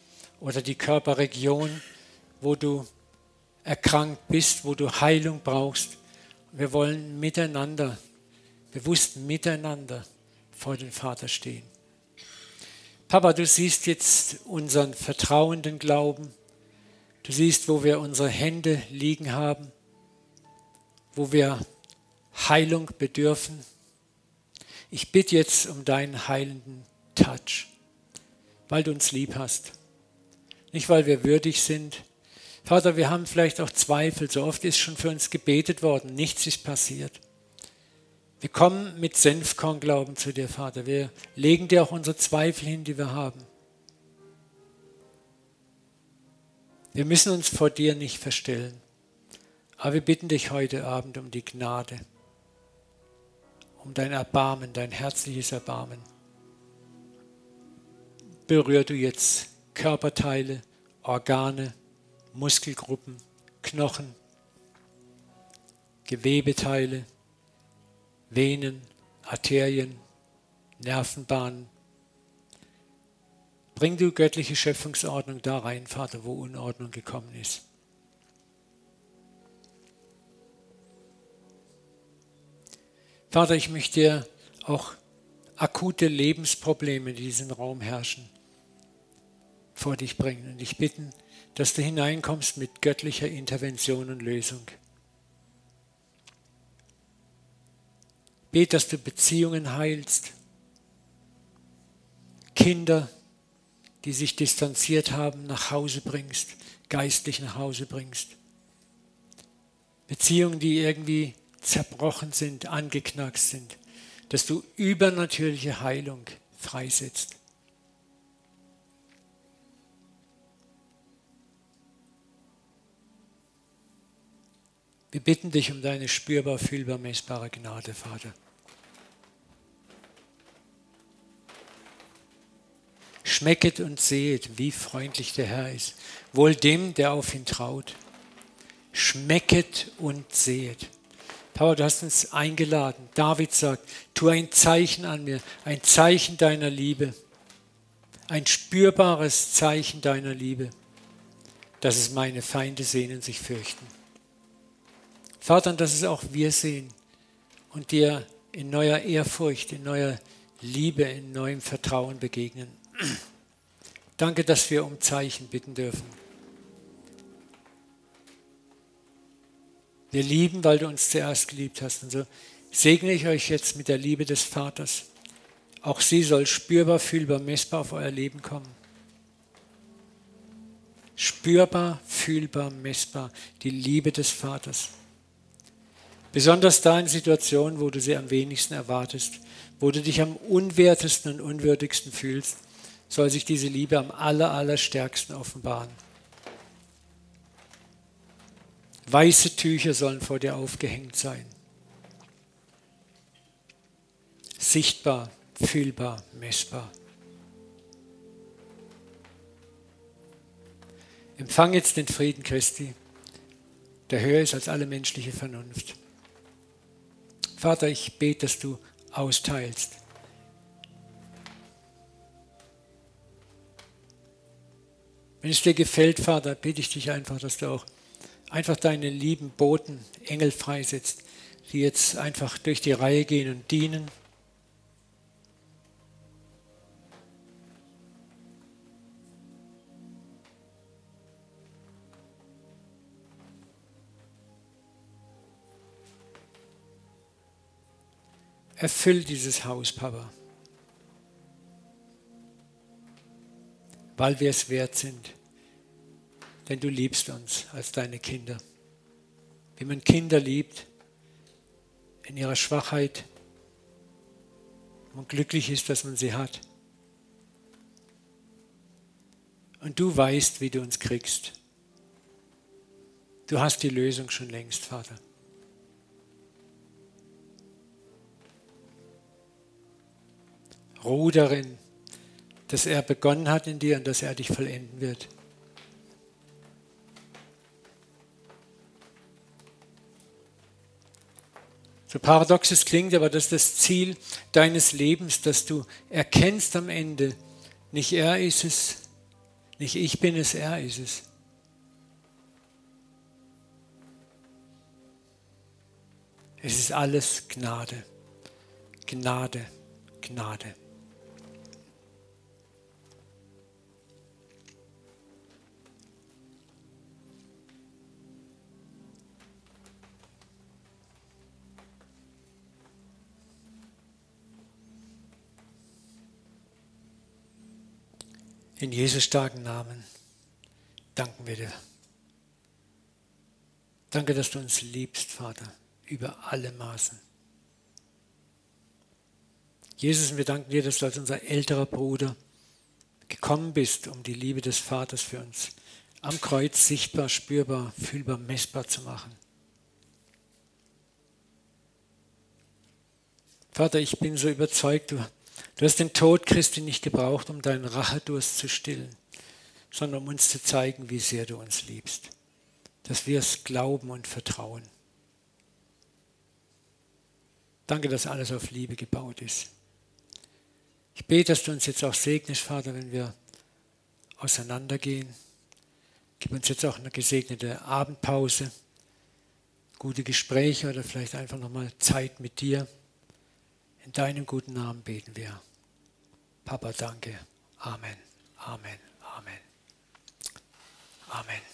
oder die Körperregion, wo du erkrankt bist, wo du Heilung brauchst. Wir wollen miteinander, bewusst miteinander vor den Vater stehen. Papa, du siehst jetzt unseren vertrauenden Glauben. Du siehst, wo wir unsere Hände liegen haben, wo wir Heilung bedürfen. Ich bitte jetzt um deinen heilenden Touch, weil du uns lieb hast. Nicht, weil wir würdig sind. Vater, wir haben vielleicht auch Zweifel. So oft ist schon für uns gebetet worden. Nichts ist passiert. Wir kommen mit Senfkornglauben zu dir, Vater. Wir legen dir auch unsere Zweifel hin, die wir haben. Wir müssen uns vor dir nicht verstellen. Aber wir bitten dich heute Abend um die Gnade, um dein Erbarmen, dein herzliches Erbarmen. Berühr du jetzt Körperteile, Organe, Muskelgruppen, Knochen, Gewebeteile, Venen, Arterien, Nervenbahnen, Bring du göttliche Schöpfungsordnung da rein, Vater, wo Unordnung gekommen ist. Vater, ich möchte dir auch akute Lebensprobleme, die in diesem Raum herrschen, vor dich bringen. Und ich bitten, dass du hineinkommst mit göttlicher Intervention und Lösung. Bet, dass du Beziehungen heilst, Kinder, die sich distanziert haben, nach Hause bringst, geistlich nach Hause bringst. Beziehungen, die irgendwie zerbrochen sind, angeknackst sind, dass du übernatürliche Heilung freisetzt. Wir bitten dich um deine spürbar, fühlbar, messbare Gnade, Vater. Schmecket und sehet, wie freundlich der Herr ist. Wohl dem, der auf ihn traut. Schmecket und sehet. Paul, du hast uns eingeladen. David sagt, tu ein Zeichen an mir, ein Zeichen deiner Liebe. Ein spürbares Zeichen deiner Liebe, dass es meine Feinde sehen und sich fürchten. Vater, dass es auch wir sehen und dir in neuer Ehrfurcht, in neuer Liebe, in neuem Vertrauen begegnen. Danke, dass wir um Zeichen bitten dürfen. Wir lieben, weil du uns zuerst geliebt hast. Und so segne ich euch jetzt mit der Liebe des Vaters. Auch sie soll spürbar, fühlbar, messbar auf euer Leben kommen. Spürbar, fühlbar, messbar die Liebe des Vaters. Besonders da in Situationen, wo du sie am wenigsten erwartest, wo du dich am unwertesten und unwürdigsten fühlst soll sich diese Liebe am aller, allerstärksten offenbaren. Weiße Tücher sollen vor dir aufgehängt sein. sichtbar, fühlbar, messbar. Empfang jetzt den Frieden Christi, der höher ist als alle menschliche Vernunft. Vater, ich bete, dass du austeilst. Wenn es dir gefällt, Vater, bitte ich dich einfach, dass du auch einfach deine lieben Boten, Engel freisetzt, die jetzt einfach durch die Reihe gehen und dienen Erfüll dieses Haus, Papa. Weil wir es wert sind. Denn du liebst uns als deine Kinder. Wie man Kinder liebt, in ihrer Schwachheit und glücklich ist, dass man sie hat. Und du weißt, wie du uns kriegst. Du hast die Lösung schon längst, Vater. Ruhe darin, dass er begonnen hat in dir und dass er dich vollenden wird. So paradox es klingt, aber das ist das Ziel deines Lebens, dass du erkennst am Ende, nicht er ist es, nicht ich bin es, er ist es. Es ist alles Gnade, Gnade, Gnade. In Jesus starken Namen danken wir dir. Danke, dass du uns liebst, Vater, über alle Maßen. Jesus, wir danken dir, dass du als unser älterer Bruder gekommen bist, um die Liebe des Vaters für uns am Kreuz sichtbar, spürbar, fühlbar, messbar zu machen. Vater, ich bin so überzeugt, du Du hast den Tod Christi nicht gebraucht, um deinen Rachedurst zu stillen, sondern um uns zu zeigen, wie sehr du uns liebst. Dass wir es glauben und vertrauen. Danke, dass alles auf Liebe gebaut ist. Ich bete, dass du uns jetzt auch segnest, Vater, wenn wir auseinandergehen. Gib uns jetzt auch eine gesegnete Abendpause, gute Gespräche oder vielleicht einfach nochmal Zeit mit dir. In deinem guten Namen beten wir. Papa, danke. Amen. Amen. Amen. Amen.